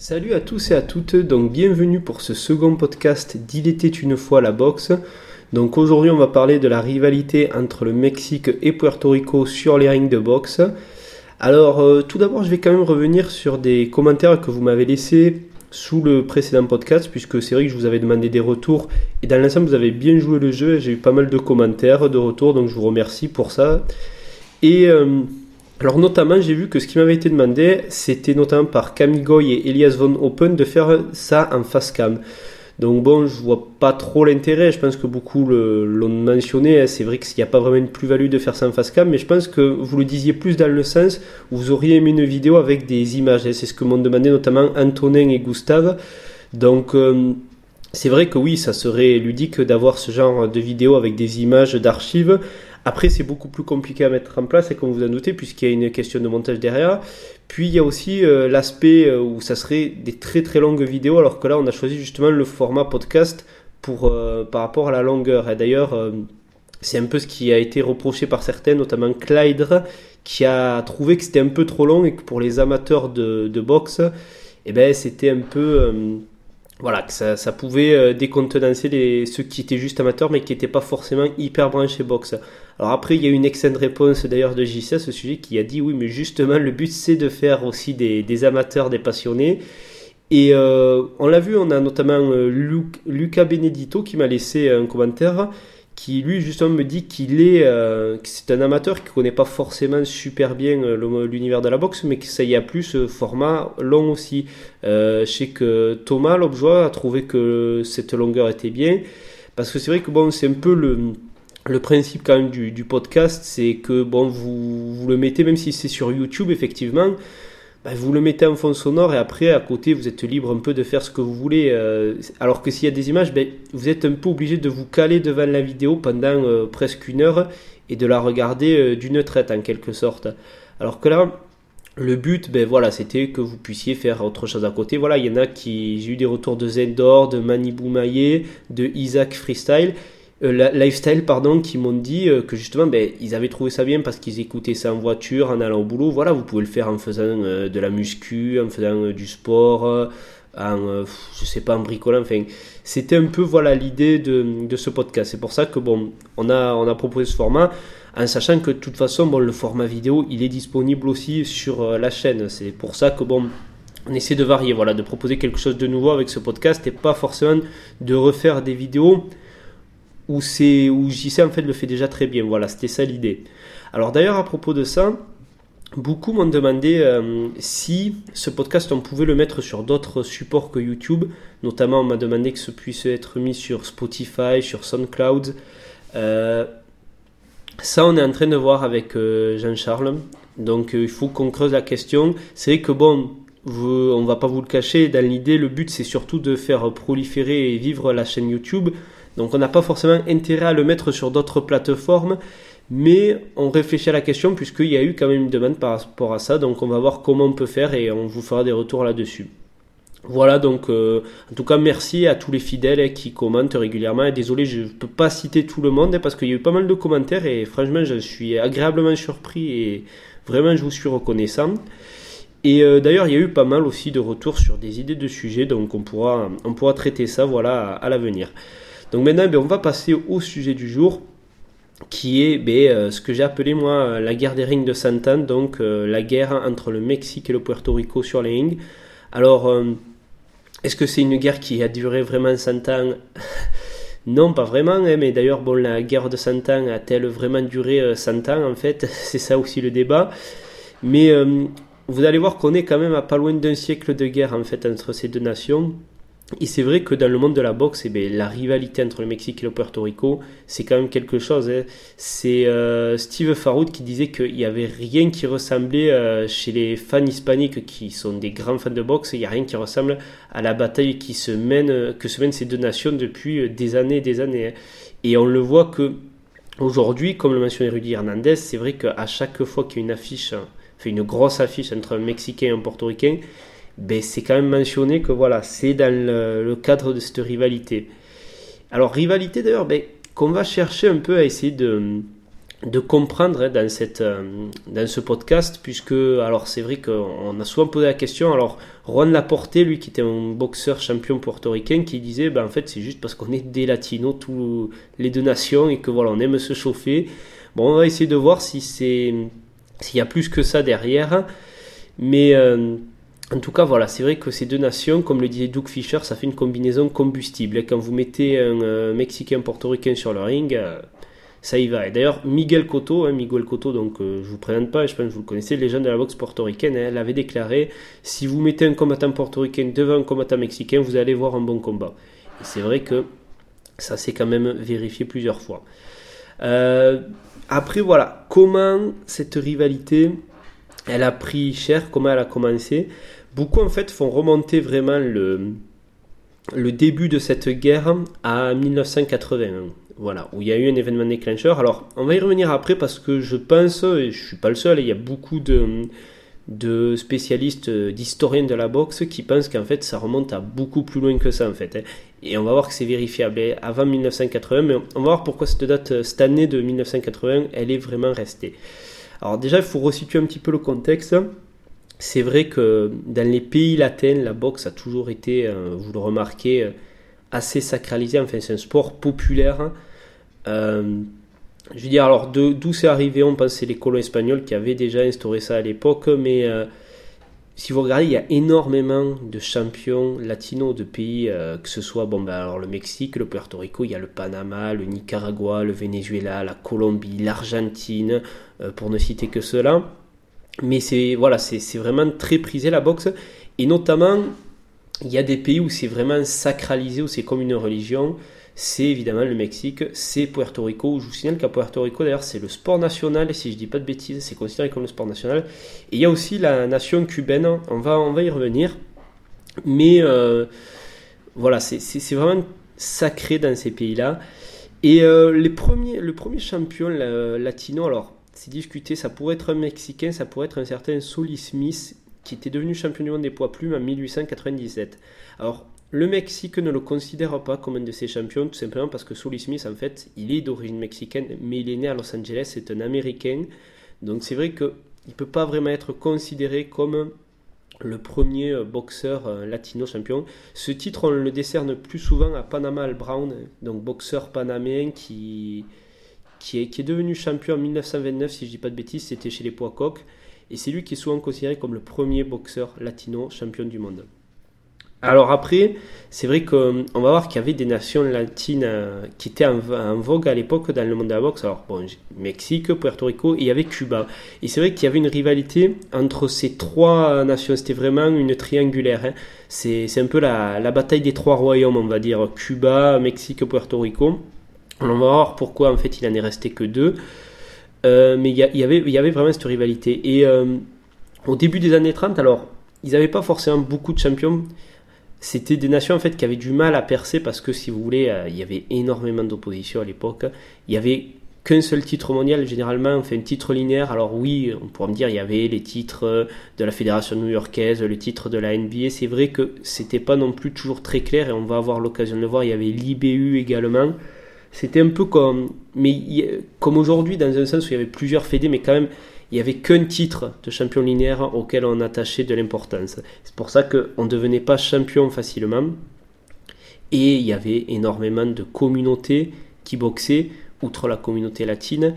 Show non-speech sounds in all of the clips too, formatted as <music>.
Salut à tous et à toutes, donc bienvenue pour ce second podcast d'Il était une fois la boxe. Donc aujourd'hui on va parler de la rivalité entre le Mexique et Puerto Rico sur les rings de boxe. Alors euh, tout d'abord je vais quand même revenir sur des commentaires que vous m'avez laissés sous le précédent podcast puisque c'est vrai que je vous avais demandé des retours et dans l'ensemble vous avez bien joué le jeu et j'ai eu pas mal de commentaires, de retours donc je vous remercie pour ça. Et... Euh, alors notamment, j'ai vu que ce qui m'avait été demandé, c'était notamment par Camigoy et Elias Von Open de faire ça en face cam. Donc bon, je vois pas trop l'intérêt. Je pense que beaucoup l'ont mentionné. Hein. C'est vrai qu'il n'y a pas vraiment une plus-value de faire ça en face cam, mais je pense que vous le disiez plus dans le sens où vous auriez aimé une vidéo avec des images. Hein. C'est ce que m'ont demandé notamment Antonin et Gustave. Donc euh, c'est vrai que oui, ça serait ludique d'avoir ce genre de vidéo avec des images d'archives. Après, c'est beaucoup plus compliqué à mettre en place, et comme vous en doutez, puisqu'il y a une question de montage derrière. Puis, il y a aussi euh, l'aspect euh, où ça serait des très très longues vidéos, alors que là, on a choisi justement le format podcast pour, euh, par rapport à la longueur. Et d'ailleurs, c'est un peu ce qui a été reproché par certains, notamment Clyde, qui a trouvé que c'était un peu trop long et que pour les amateurs de, de boxe, eh ben, c'était un peu voilà, que ça, pouvait euh, décontenancer les, ceux qui étaient juste amateurs mais qui n'étaient pas forcément hyper branchés boxe. Alors après, il y a une excellente réponse d'ailleurs de JC à ce sujet qui a dit oui, mais justement, le but c'est de faire aussi des, des amateurs, des passionnés. Et euh, on l'a vu, on a notamment euh, Luca Benedito qui m'a laissé un commentaire qui lui justement me dit qu'il est euh, c'est un amateur qui connaît pas forcément super bien euh, l'univers de la boxe mais que ça y a plus euh, format long aussi. Je sais que Thomas Lobjoie a trouvé que cette longueur était bien parce que c'est vrai que bon c'est un peu le le principe quand même du, du podcast c'est que bon vous, vous le mettez même si c'est sur YouTube effectivement bah, vous le mettez en fond sonore et après à côté vous êtes libre un peu de faire ce que vous voulez. Euh, alors que s'il y a des images, ben, vous êtes un peu obligé de vous caler devant la vidéo pendant euh, presque une heure et de la regarder euh, d'une traite en quelque sorte. Alors que là, le but, ben voilà, c'était que vous puissiez faire autre chose à côté. Voilà, il y en a qui, j'ai eu des retours de Zendor, de Manibou Maillet, de Isaac Freestyle euh, lifestyle pardon qui m'ont dit euh, que justement ben, ils avaient trouvé ça bien parce qu'ils écoutaient ça en voiture en allant au boulot. Voilà vous pouvez le faire en faisant euh, de la muscu en faisant du sport en je sais pas en bricolant. Enfin c'était un peu voilà l'idée de, de, ce podcast. C'est pour ça que bon on a on a proposé ce format en sachant que de toute façon bon le format vidéo il est disponible aussi sur la chaîne. C'est pour ça que bon on essaie de varier voilà de proposer quelque chose de nouveau avec ce podcast et pas forcément de refaire des vidéos où où JC en fait le fait déjà très bien. Voilà, c'était ça l'idée. Alors d'ailleurs à propos de ça, beaucoup m'ont demandé euh, si ce podcast on pouvait le mettre sur d'autres supports que YouTube. Notamment on m'a demandé que ce puisse être mis sur Spotify, sur SoundCloud. Euh, ça on est en train de voir avec euh, Jean-Charles. Donc il faut qu'on creuse la question. C'est vrai que bon, on va pas vous le cacher. Dans l'idée, le but c'est surtout de faire proliférer et vivre la chaîne YouTube. Donc on n'a pas forcément intérêt à le mettre sur d'autres plateformes, mais on réfléchit à la question puisqu'il y a eu quand même une demande par rapport à ça. Donc on va voir comment on peut faire et on vous fera des retours là-dessus. Voilà, donc euh, en tout cas merci à tous les fidèles qui commentent régulièrement. Et désolé, je ne peux pas citer tout le monde parce qu'il y a eu pas mal de commentaires et franchement je suis agréablement surpris et vraiment je vous suis reconnaissant. Et euh, d'ailleurs il y a eu pas mal aussi de retours sur des idées de sujets, donc on pourra, on pourra traiter ça voilà, à l'avenir. Donc maintenant, ben, on va passer au sujet du jour, qui est ben, euh, ce que j'ai appelé moi euh, la guerre des rings de Santan, donc euh, la guerre entre le Mexique et le Puerto Rico sur les rings. Alors, est-ce que c'est une guerre qui a duré vraiment 100 ans Non, pas vraiment, hein, mais d'ailleurs, bon, la guerre de 100 ans a-t-elle vraiment duré 100 ans en fait? <laughs> C'est ça aussi le débat. Mais vous allez voir qu'on est quand même à pas loin d'un siècle de guerre en fait entre ces deux nations. Et c'est vrai que dans le monde de la boxe, eh bien, la rivalité entre le Mexique et le Puerto Rico, c'est quand même quelque chose. Hein. C'est euh, Steve Faroud qui disait qu'il n'y avait rien qui ressemblait euh, chez les fans hispaniques qui sont des grands fans de boxe, il n'y a rien qui ressemble à la bataille qui se mène, que se mènent ces deux nations depuis euh, des années et des années. Hein. Et on le voit que aujourd'hui, comme le mentionnait Rudy Hernandez, c'est vrai qu'à chaque fois qu'il y a une affiche, fait une grosse affiche entre un Mexicain et un Portoricain, ben, c'est quand même mentionné que voilà, c'est dans le, cadre de cette rivalité. Alors rivalité d'ailleurs, ben, qu'on va chercher un peu à essayer de, comprendre hein, dans, cette, euh, dans ce podcast, puisque, alors c'est vrai qu'on a souvent posé la question, alors Juan Laporte, lui qui était un boxeur champion portoricain, qui disait, ben, en fait c'est juste parce qu'on est des latinos, tous les deux nations, et que voilà, on aime se chauffer. Bon, on va essayer de voir si c'est s'il y a plus que ça derrière, mais... Euh, en tout cas, voilà, c'est vrai que ces deux nations, comme le disait Doug Fisher, ça fait une combinaison combustible. Quand vous mettez un euh, Mexicain portoricain sur le ring, ça y va. Et d'ailleurs, Miguel Cotto, hein, Miguel Cotto, donc euh, je vous présente pas, je pense que vous le connaissez, légende de la boxe portoricaine, hein, elle avait déclaré si vous mettez un combattant portoricain devant un combattant mexicain, vous allez voir un bon combat. Et c'est vrai que ça s'est quand même vérifié plusieurs fois. Euh, après, voilà, comment cette rivalité, elle a pris cher, comment elle a commencé? Beaucoup en fait font remonter vraiment le début de cette guerre à 1981 voilà, où il y a eu un événement déclencheur. Alors, on va y revenir après parce que je pense, et je suis pas le seul, il y a beaucoup de, spécialistes, euh, d'historiens de la boxe qui pensent qu'en fait ça remonte à beaucoup plus loin que ça en fait. Hein. Et on va voir que c'est vérifiable avant 1980, mais on va voir pourquoi cette date, cette année de 1980, elle est vraiment restée. Alors déjà, il faut resituer un petit peu le contexte. C'est vrai que dans les pays latins, la boxe a toujours été, euh, vous le remarquez, euh, assez sacralisé. Enfin, c'est un sport populaire euh, je veux dire, alors d'où c'est arrivé On pense les colons espagnols qui avaient déjà instauré ça à l'époque, mais si vous regardez, il y a énormément de champions latinos de pays, que ce soit bon, ben, le Mexique, le Puerto Rico, il y a le Panama, le Nicaragua, le Venezuela, la Colombie, l'Argentine, pour ne citer que cela. Mais c'est voilà, c'est vraiment très prisé la boxe, et notamment il y a des pays où c'est vraiment sacralisé, où c'est comme une religion c'est évidemment le Mexique, c'est Puerto Rico. Je vous signale qu'à Puerto Rico, d'ailleurs, c'est le sport national, et si je dis pas de bêtises, c'est considéré comme le sport national. Et il y a aussi la nation cubaine, on va, on va y revenir. Mais euh, voilà, c'est vraiment sacré dans ces pays-là. Et euh, les premiers, le premier champion latino, alors c'est discuté, ça pourrait être un Mexicain, ça pourrait être un certain Solis Smith, qui était devenu champion du monde des poids plumes en 1897. Alors, le Mexique ne le considère pas comme un de ses champions, tout simplement parce que Sully Smith, en fait, il est d'origine mexicaine, mais il est né à Los Angeles, c'est un Américain. Donc c'est vrai qu'il ne peut pas vraiment être considéré comme le premier euh, boxeur euh, latino champion. Ce titre, on le décerne plus souvent à Panama Al Brown, donc boxeur panaméen qui, qui, est, qui est devenu champion en 1929, si je ne dis pas de bêtises, c'était chez les poids coqs. Et c'est lui qui est souvent considéré comme le premier boxeur latino champion du monde. Alors après, c'est vrai qu'on va voir qu'il y avait des nations latines euh, qui étaient en, vogue à l'époque dans le monde de la boxe. Alors bon, Mexique, Puerto Rico et il y avait Cuba. Et c'est vrai qu'il y avait une rivalité entre ces trois nations. C'était vraiment une triangulaire. Hein. C'est un peu la, bataille des trois royaumes, on va dire. Cuba, Mexique, Puerto Rico. On va voir pourquoi en fait il en est resté que deux. Euh, mais il y, avait, vraiment cette rivalité. Et euh, au début des années 30, alors ils n'avaient pas forcément beaucoup de champions c'était des nations en fait qui avaient du mal à percer parce que si vous voulez, euh, il y avait énormément d'opposition à l'époque. Il y avait qu'un seul titre mondial, généralement, on fait un titre linéaire. Alors oui, on pourrait me dire, il y avait les titres de la fédération new-yorkaise, le titre de la NBA. C'est vrai que c'était pas non plus toujours très clair et on va avoir l'occasion de le voir. Il y avait l'IBU également. C'était un peu comme, mais comme aujourd'hui, dans un sens où il y avait plusieurs fédés, mais quand même, il n'y avait qu'un titre de champion linéaire auquel on attachait de l'importance. C'est pour ça qu'on ne devenait pas champion facilement. Et il y avait énormément de communautés qui boxaient, outre la communauté latine.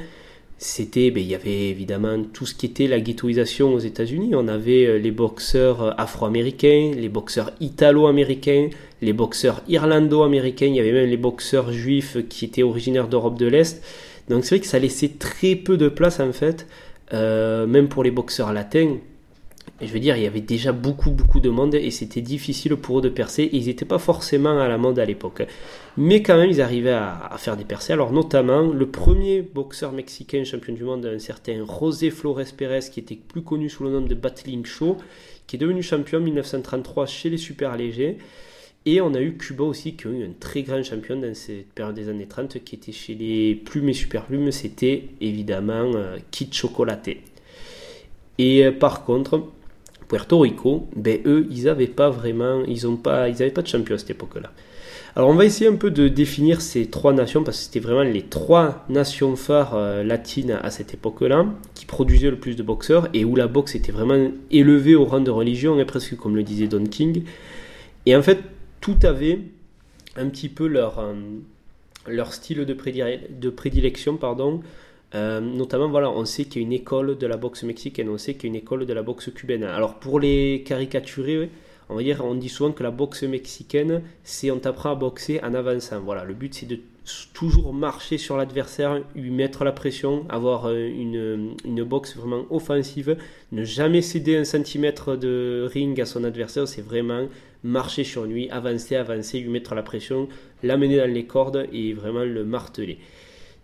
C'était, ben, il y avait évidemment tout ce qui était la ghettoisation aux États-Unis. On avait euh, les boxeurs afro-américains, les boxeurs italo-américains, les boxeurs irlando-américains. Il y avait même les boxeurs juifs qui étaient originaires d'Europe de l'Est. Donc c'est vrai que ça laissait très peu de place en fait euh, même pour les boxeurs latins, je veux dire, il y avait déjà beaucoup, beaucoup de monde et c'était difficile pour eux de percer. Ils n'étaient pas forcément à la mode à l'époque. Mais quand même, ils arrivaient à, faire des percées. Alors, notamment, le premier boxeur mexicain champion du monde, un certain José Flores Pérez, qui était plus connu sous le nom de Battling Show, qui est devenu champion en 1933 chez les super légers. Et on a eu Cuba aussi, qui a eu un très grand champion dans cette période des années 30, qui était chez les plumes et super plumes, c'était évidemment euh, Kit Chocolaté. Et euh, par contre, Puerto Rico, ben eux, ils n'avaient pas vraiment, ils ont pas, ils avaient pas de champion à cette époque-là. Alors on va essayer un peu de définir ces trois nations parce que c'était vraiment les trois nations phares euh, latines à cette époque-là qui produisaient le plus de boxeurs et où la boxe était vraiment élevée au rang de religion, et presque comme le disait Don King. Et en fait, tout avait un petit peu leur, euh, leur style de, de prédilection, pardon. Euh, notamment, voilà, on sait qu'il y a une école de la boxe mexicaine, on sait qu'il y a une école de la boxe cubaine. Alors pour les caricaturer, on va dire, on dit souvent que la boxe mexicaine, c'est on t'apprend à boxer en avançant. Voilà, le but c'est de toujours marcher sur l'adversaire, lui mettre la pression, avoir euh, une, une boxe vraiment offensive, ne jamais céder un centimètre de ring à son adversaire, c'est vraiment marcher sur lui, avancer, avancer, lui mettre la pression, l'amener dans les cordes et vraiment le marteler.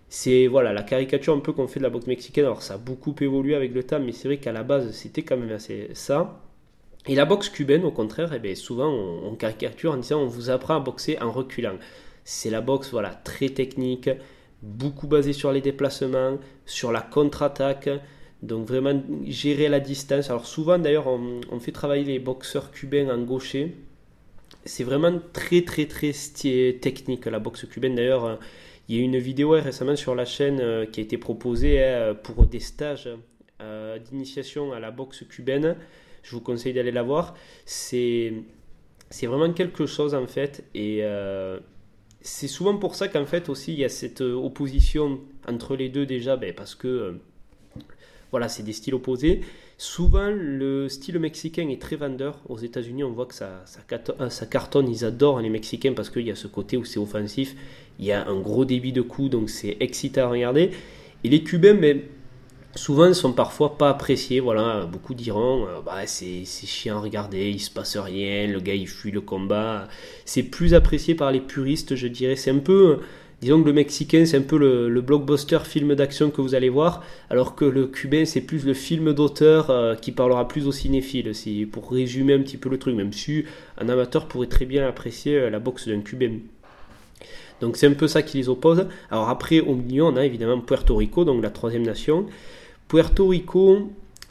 C'est voilà la caricature un peu qu'on fait de la boxe mexicaine. Alors ça a beaucoup évolué avec le temps, mais c'est vrai qu'à la base c'était quand même assez ça. Et la boxe cubaine, au contraire, eh bien, souvent on, caricature en disant on vous apprend à boxer en reculant. C'est la boxe voilà, très technique, beaucoup basée sur les déplacements, sur la contre-attaque, donc vraiment gérer la distance. Alors souvent d'ailleurs on, fait travailler les boxeurs cubains en gaucher. C'est vraiment très très très technique la boxe cubaine. D'ailleurs il y a une vidéo récemment sur la chaîne euh, qui a été proposée hein, pour des stages euh, d'initiation à la boxe cubaine je vous conseille d'aller la voir. C'est, vraiment quelque chose en fait. Et euh, c'est souvent pour ça qu'en fait aussi il y a cette opposition entre les deux déjà, ben, parce que voilà, c'est des styles opposés. Souvent, le style mexicain est très vendeur. Aux États-Unis, on voit que ça, ça, cartonne. Ils adorent les Mexicains parce qu'il y a ce côté où c'est offensif. Il y a un gros débit de coups, donc c'est excitant à regarder. Et les Cubains, ben, souvent sont parfois pas appréciés. Voilà, beaucoup diront euh, bah, c'est, chiant à regarder, il se passe rien, le gars il fuit le combat. C'est plus apprécié par les puristes, je dirais. C'est un peu, disons que le mexicain c'est un peu le, blockbuster film d'action que vous allez voir, alors que le cubain c'est plus le film d'auteur euh, qui parlera plus aux cinéphiles. C'est pour résumer un petit peu le truc, même si un amateur pourrait très bien apprécier euh, la boxe d'un cubain. Donc c'est un peu ça qui les oppose. Alors après, au milieu, on a évidemment Puerto Rico, donc la troisième nation. Puerto Rico,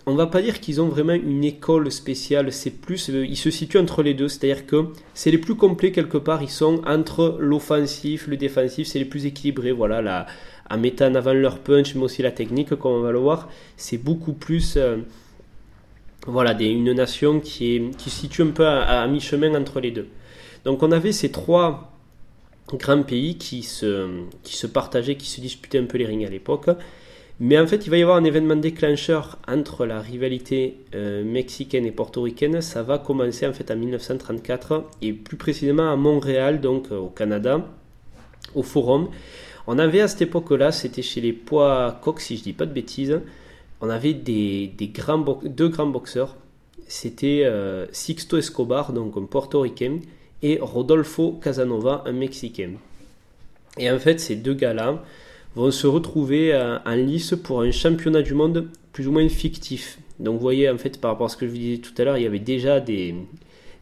on va pas dire qu'ils ont vraiment une école spéciale, c'est plus, euh, ils se situent entre les deux, c'est-à-dire que c'est les plus complets quelque part, ils sont entre l'offensif, le défensif, c'est les plus équilibrés, voilà, là, en mettant en avant leur punch, mais aussi la technique, comme on va le voir, c'est beaucoup plus, euh, voilà, une nation qui se situe un peu à, mi-chemin entre les deux. Donc on avait ces trois grands pays qui se, qui se partageaient, qui se disputaient un peu les rings à l'époque. Mais en fait, il va y avoir un événement déclencheur entre la rivalité euh, mexicaine et portoricaine. Ça va commencer en fait en 1934 et plus précisément à Montréal, donc euh, au Canada, au Forum. On avait à cette époque-là, c'était chez les poids coq, si je dis pas de bêtises, on avait des, grands deux grands boxeurs. C'était euh, Sixto Escobar, donc un portoricain, et Rodolfo Casanova, un mexicain. Et en fait, ces deux gars-là, vont se retrouver euh, en lice pour un championnat du monde plus ou moins fictif. Donc vous voyez, en fait, par rapport à ce que je vous disais tout à l'heure, il y avait déjà des,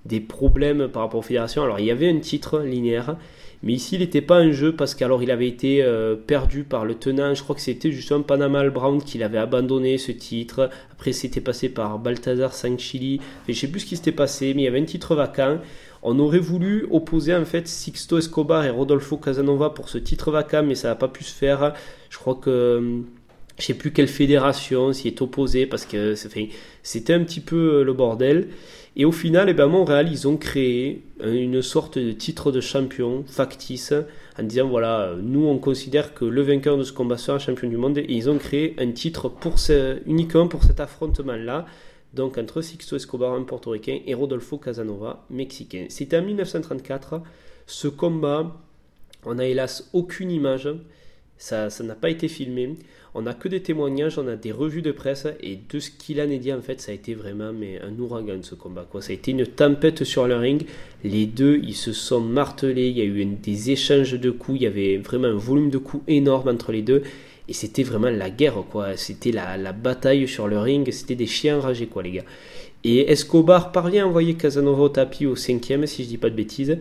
des problèmes par rapport aux fédérations. Alors il y avait un titre linéaire, mais ici il n'était pas un jeu parce qu'alors il avait été euh, perdu par le tenant. Je crois que c'était justement Panama Brown qui l'avait abandonné ce titre. Après c'était passé par Balthazar Sanchili. je ne sais plus ce qui s'était passé, mais il y avait un titre vacant. On aurait voulu opposer en fait Sixto Escobar et Rodolfo Casanova pour ce titre vacant, mais ça n'a pas pu se faire. Je crois que euh, je sais plus quelle fédération s'y est opposée parce que c'était un petit peu euh, le bordel. Et au final, eh ben, Montréal, ils ont créé une sorte de titre de champion factice en disant voilà, nous on considère que le vainqueur de ce combat sera champion du monde et ils ont créé un titre pour ce, uniquement pour cet affrontement-là donc entre Sixto Escobar, un portoricain, et Rodolfo Casanova, mexicain. C'était en 1934. Ce combat, on n'a hélas aucune image, ça n'a pas été filmé. On n'a que des témoignages, on a des revues de presse, et de ce qu'il en est dit, en fait, ça a été vraiment mais, un ouragan ce combat. Quoi. Ça a été une tempête sur le ring. Les deux, ils se sont martelés, il y a eu des échanges de coups, il y avait vraiment un volume de coups énorme entre les deux. Et c'était vraiment la guerre, quoi. C'était la, bataille sur le ring, c'était des chiens enragés, quoi, les gars. Et Escobar parvient à envoyer Casanova au tapis au cinquième, si je dis pas de bêtises.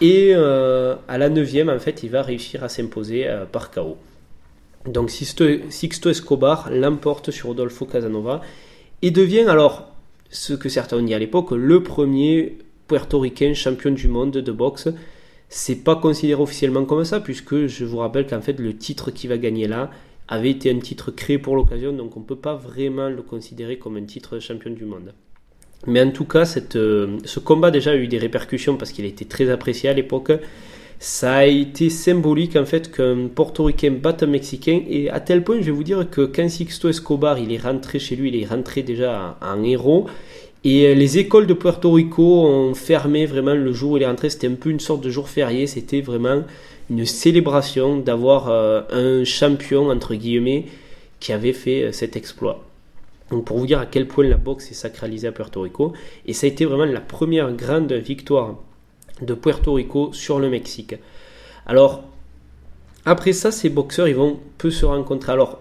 Et euh, à la neuvième, en fait, il va réussir à s'imposer euh, par KO. Donc Sixto, Escobar l'emporte sur Rodolfo Casanova et devient alors ce que certains ont dit à l'époque, le premier puertoricain champion du monde de boxe. C'est pas considéré officiellement comme ça, puisque je vous rappelle qu'en fait, le titre qui va gagner là avait été un titre créé pour l'occasion, donc on ne peut pas vraiment le considérer comme un titre de champion du monde. Mais en tout cas, euh, ce combat déjà a eu des répercussions parce qu'il a été très apprécié à l'époque. Ça a été symbolique en fait qu'un portoricain batte un mexicain et à tel point je vais vous dire que quand Sixto Escobar il est rentré chez lui, il est rentré déjà en, héros et euh, les écoles de Puerto Rico ont fermé vraiment le jour où il est rentré, c'était un peu une sorte de jour férié, c'était vraiment une célébration d'avoir euh, un champion entre guillemets qui avait fait cet exploit. Donc pour vous dire à quel point la boxe est sacralisée à Puerto Rico. Et ça a été vraiment la première grande victoire de Puerto Rico sur le Mexique. Alors, après ça, ces boxeurs, ils vont peu se rencontrer. Alors,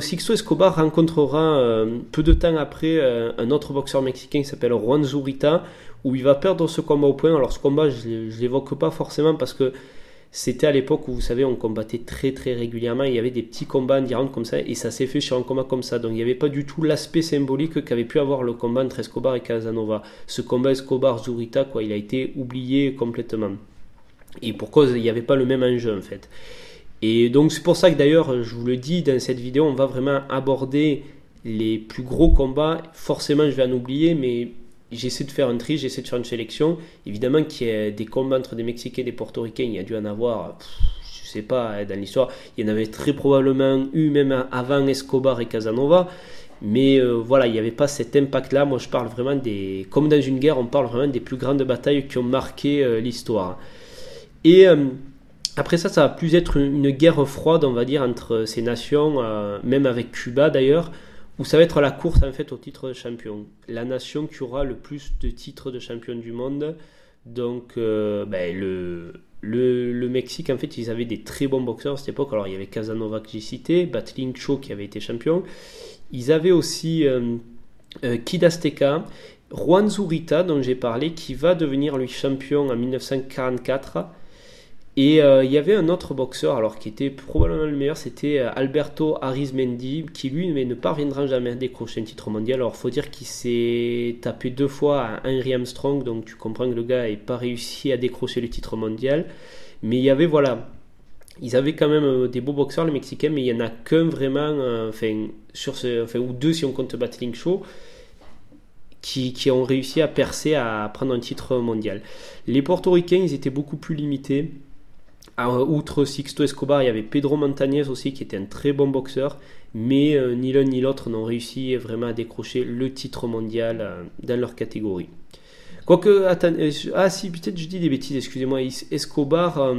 Sixto Escobar rencontrera euh, peu de temps après euh, un autre boxeur mexicain qui s'appelle Juan Zurita, où il va perdre ce combat au point. Alors ce combat, je ne l'évoque pas forcément parce que c'était à l'époque où, vous savez, on combattait très très régulièrement. Il y avait des petits combats en comme ça, et ça s'est fait sur un combat comme ça. Donc il n'y avait pas du tout l'aspect symbolique qu'avait pu avoir le combat entre Escobar et Casanova. Ce combat Escobar-Zurita, quoi, il a été oublié complètement. Et pour cause, il n'y avait pas le même enjeu en fait. Et donc c'est pour ça que d'ailleurs, je vous le dis, dans cette vidéo, on va vraiment aborder les plus gros combats. Forcément, je vais en oublier, mais j'essaie de faire un tri, j'essaie de faire une sélection. Évidemment qu'il y a des combats entre des Mexicains et des Portoricains, il y a dû en avoir, je sais pas, hein, dans l'histoire, il y en avait très probablement eu même avant Escobar et Casanova. Mais euh, voilà, il n'y avait pas cet impact-là. Moi, je parle vraiment des. Comme dans une guerre, on parle vraiment des plus grandes batailles qui ont marqué euh, l'histoire. Et euh, après ça, ça va plus être une guerre froide, on va dire, entre ces nations, même avec Cuba d'ailleurs où ça va être la course en fait au titre de champion. La nation qui aura le plus de titres de champion du monde. Donc euh, ben, le, le, Mexique, en fait, ils avaient des très bons boxeurs à cette époque. Alors il y avait Casanova que j'ai cité, Battling Cho qui avait été champion. Ils avaient aussi euh, euh, Kid Azteca, Juan Zurita dont j'ai parlé, qui va devenir lui champion en 1944. Et euh, il y avait un autre boxeur, alors qui était probablement le meilleur, c'était euh, Alberto Arizmendi, qui lui ne parviendra jamais à décrocher un titre mondial. Alors faut dire qu'il s'est tapé deux fois à Henry Armstrong, donc tu comprends que le gars n'ait pas réussi à décrocher le titre mondial. Mais il y avait, voilà, ils avaient quand même euh, des beaux boxeurs, les Mexicains, mais il n'y en a qu'un vraiment, enfin, sur enfin, ou deux si on compte Battling Show. Qui, qui, ont réussi à percer, à prendre un titre mondial. Les portoricains, ils étaient beaucoup plus limités. Outre Sixto Escobar, il y avait Pedro Montañez aussi qui était un très bon boxeur, mais euh, ni l'un ni l'autre n'ont réussi vraiment à décrocher le titre mondial euh, dans leur catégorie. Quoique, attendez, euh, ah si, peut-être je dis des bêtises, excusez-moi, Escobar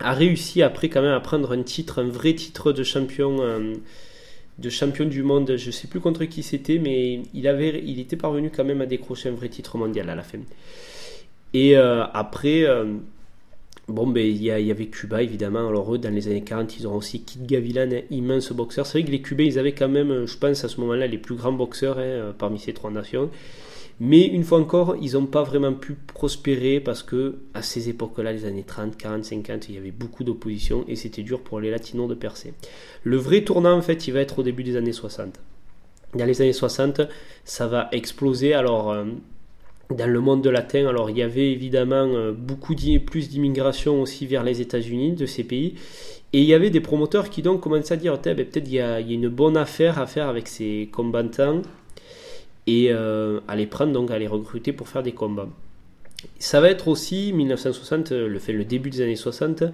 a réussi après quand même à prendre un titre, un vrai titre de champion, de champion du monde, je sais plus contre qui c'était, mais il, avait, il était parvenu quand même à décrocher un vrai titre mondial à la fin. Et après Bon, ben, il y, avait Cuba, évidemment. Alors, eux, dans les années 40, ils ont aussi Kid Gavilan, immense boxeur. C'est vrai que les Cubains, ils avaient quand même, je pense, à ce moment-là, les plus grands boxeurs hein, parmi ces trois nations. Mais une fois encore, ils n'ont pas vraiment pu prospérer parce que à ces époques-là, les années 30, 40, 50, il y avait beaucoup d'opposition et c'était dur pour les Latinos de percer. Le vrai tournant, en fait, il va être au début des années 60. Dans les années 60, ça va exploser. Alors, euh, dans le monde de latin, alors il y avait évidemment euh, beaucoup plus d'immigration aussi vers les États-Unis de ces pays. Et il y avait des promoteurs qui donc commençaient à dire ben, peut-être il y, a, une bonne affaire à faire avec ces combattants et euh, à les prendre, donc à les recruter pour faire des combats. Ça va être aussi 1960, le, fait, le début des années 60,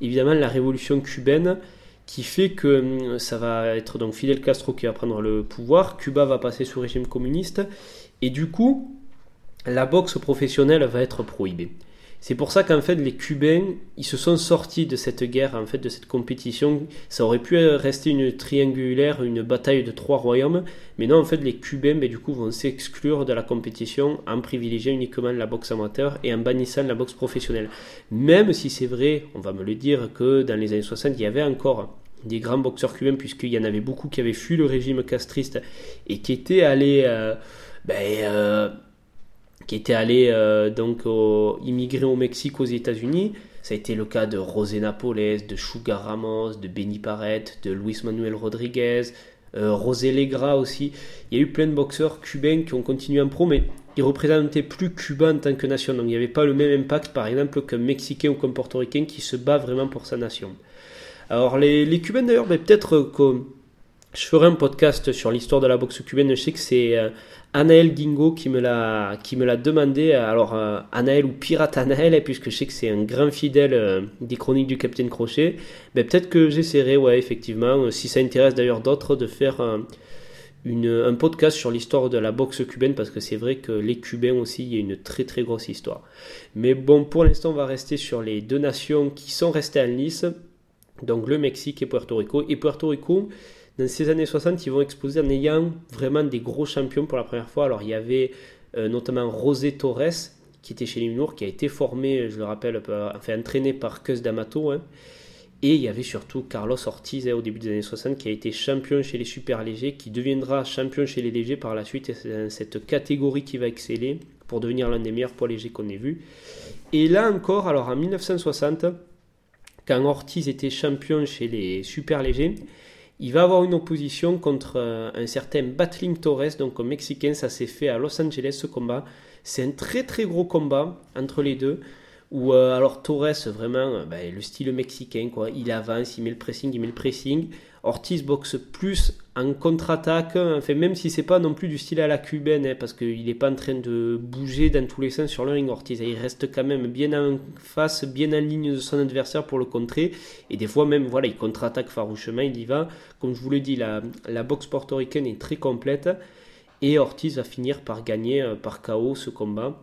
évidemment la révolution cubaine qui fait que euh, ça va être donc Fidel Castro qui va prendre le pouvoir, Cuba va passer sous régime communiste, et du coup, la boxe professionnelle va être prohibée. C'est pour ça qu'en fait les Cubains, ils se sont sortis de cette guerre, en fait de cette compétition. Ça aurait pu rester une triangulaire, une bataille de trois royaumes, mais non en fait les Cubains, ben, du coup vont s'exclure de la compétition en privilégiant uniquement la boxe amateur et en bannissant la boxe professionnelle. Même si c'est vrai, on va me le dire que dans les années 60 il y avait encore des grands boxeurs cubains puisqu'il y en avait beaucoup qui avaient fui le régime castriste et qui étaient allés euh, ben, euh, qui était allé euh, donc immigrer au Mexique aux États-Unis. Ça a été le cas de José Napoles, de Sugar Ramos, de Benny Parrett, de Luis Manuel Rodriguez, Rosé Legra aussi. Il y a eu plein de boxeurs cubains qui ont continué en pro, mais ils représentaient plus Cuba en tant que nation. Donc il n'y avait pas le même impact, par exemple, qu'un Mexicain ou qu'un Portoricain qui se bat vraiment pour sa nation. Alors les, les Cubains d'ailleurs, ben, peut-être que je ferai un podcast sur l'histoire de la boxe cubaine. Je sais que c'est euh, Anaël Gingo qui me l'a demandé. Alors euh, Anaël ou Pirate Anaël, puisque je sais que c'est un grand fidèle euh, des chroniques du Capitaine Crochet. Ben, peut-être que j'essaierai, ouais, effectivement, si ça intéresse d'ailleurs d'autres, de faire une, un podcast sur l'histoire de la boxe cubaine, parce que c'est vrai que les Cubains aussi, il y a une très très grosse histoire. Mais bon, pour l'instant, on va rester sur les deux nations qui sont restées en lice, donc le Mexique et Puerto Rico. Et Puerto Rico, dans ces années 60, ils vont exploser en ayant vraiment des gros champions pour la première fois. Alors il y avait euh, notamment José Torres, qui était chez les Minours, qui a été formé, je le rappelle, entraîné par Cus D'Amato. Hein. Et il y avait surtout Carlos Ortiz hein, au début des années 60 qui a été champion chez les super légers, qui deviendra champion chez les légers par la suite. C'est cette catégorie qui va exceller pour devenir l'un des meilleurs poids légers qu'on ait vu. Et là encore, alors en 1960, quand Ortiz était champion chez les super légers, il va avoir une opposition contre euh, un certain Battling Torres, donc un Mexicain. Ça s'est fait à Los Angeles ce combat. C'est un très très gros combat entre les deux. Où euh, alors Torres, vraiment, euh, ben, le style mexicain, quoi. Il avance, il met le pressing, il met le pressing. Ortiz boxe plus en contre-attaque, enfin, même si c'est pas non plus du style à la cubaine, hein, parce qu'il n'est pas en train de bouger dans tous les sens sur le ring Ortiz. Il reste quand même bien en face, bien en ligne de son adversaire pour le contrer. Et des fois même, voilà, il contre-attaque farouchement, il y va. Comme je vous l'ai dit, la, boxe portoricaine est très complète. Et Ortiz va finir par gagner euh, par KO ce combat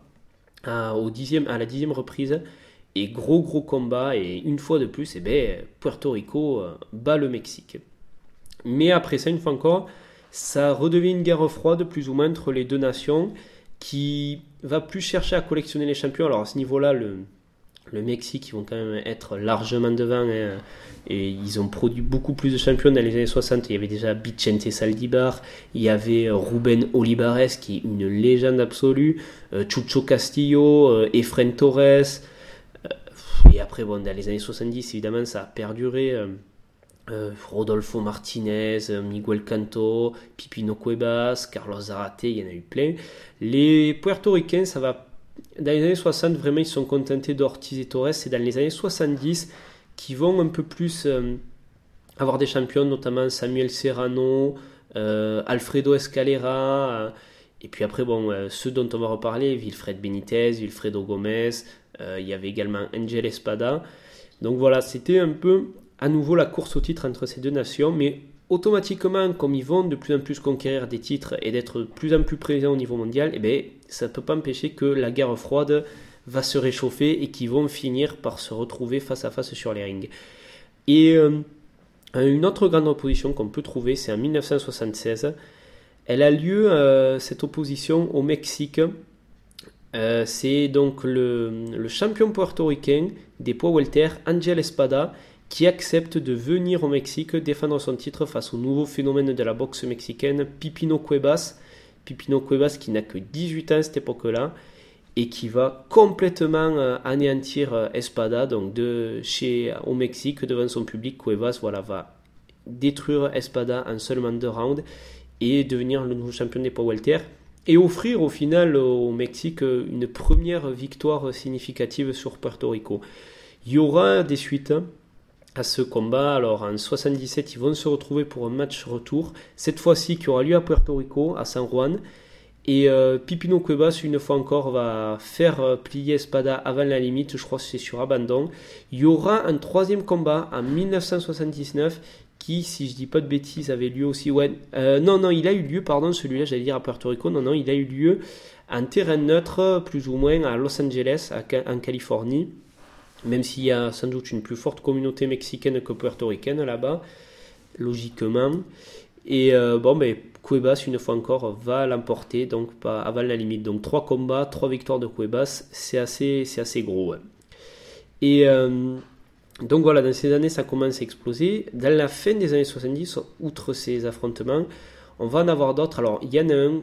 à la dixième reprise. Et gros gros combat, et une fois de plus, eh ben, Puerto Rico euh, bat le Mexique. Mais après ça, une fois encore, ça redevient une guerre froide plus ou moins entre les deux nations qui va plus chercher à collectionner les champions. Alors à ce niveau-là, le, Mexique, ils vont quand même être largement devant. Hein, et ils ont produit beaucoup plus de champions dans les années 60. Il y avait déjà Vicente Saldibar, il y avait Ruben Olivares, qui est une légende absolue, euh, Chucho Castillo, euh, Efren Torres. Euh, et après, bon, dans les années 70, évidemment, ça a perduré. Euh, Rodolfo Martinez, euh, Miguel Canto, Pipino Cuevas, Carlos Zarate, il y en a eu plein. Les Puertoricains, ça va. Dans les années 60, vraiment, ils sont contentés d'Ortiz et Torres. C'est dans les années 70 qui vont un peu plus euh, avoir des champions, notamment Samuel Serrano, Alfredo Escalera. et puis après, bon, ceux dont on va reparler, Wilfred Benitez, Wilfredo Gomez. il y avait également Angel Espada. Donc voilà, c'était un peu à nouveau la course au titre entre ces deux nations, mais automatiquement, comme ils vont de plus en plus conquérir des titres et d'être de plus en plus présents au niveau mondial, eh bien, ça ne peut pas empêcher que la guerre froide va se réchauffer et qu'ils vont finir par se retrouver face à face sur les rings. Et euh, une autre grande opposition qu'on peut trouver, c'est en 1976. Elle a lieu, euh, cette opposition, au Mexique. Euh, c'est donc le, champion portoricain des poids welter, Angel Espada, qui accepte de venir au Mexique défendre son titre face au nouveau phénomène de la boxe mexicaine, Pipino Cuevas. Pipino Cuevas qui n'a que 18 ans à cette époque-là et qui va complètement euh, anéantir euh, Espada, donc chez au Mexique devant son public. Cuevas voilà, va détruire Espada en seulement deux rounds et devenir le nouveau champion des poids welter et offrir au final au Mexique une première victoire significative sur Puerto Rico. Il y aura des suites hein à ce combat. Alors en 77, ils vont se retrouver pour un match retour, cette fois-ci qui aura lieu à Puerto Rico, à San Juan. Et euh, Pipino Cuevas, une fois encore, va faire euh, plier Espada avant la limite, je crois que c'est sur abandon. Il y aura un troisième combat en 1979 qui, si je dis pas de bêtises, avait lieu aussi. Ouais, euh, non, non, il a eu lieu, pardon, celui-là, j'allais dire à Puerto Rico. Non, non, il a eu lieu en terrain neutre, plus ou moins, à Los Angeles, en Californie même s'il y a sans doute une plus forte communauté mexicaine que puertoricaine là-bas, logiquement. Et euh, bon, mais Cuevas, une fois encore, va l'emporter, donc pas avant la limite. Donc trois combats, trois victoires de Cuevas, c'est assez, c'est assez gros. Et euh, donc voilà, dans ces années, ça commence à exploser. Dans la fin des années 70, outre ces affrontements, on va en avoir d'autres. Alors, il y en a un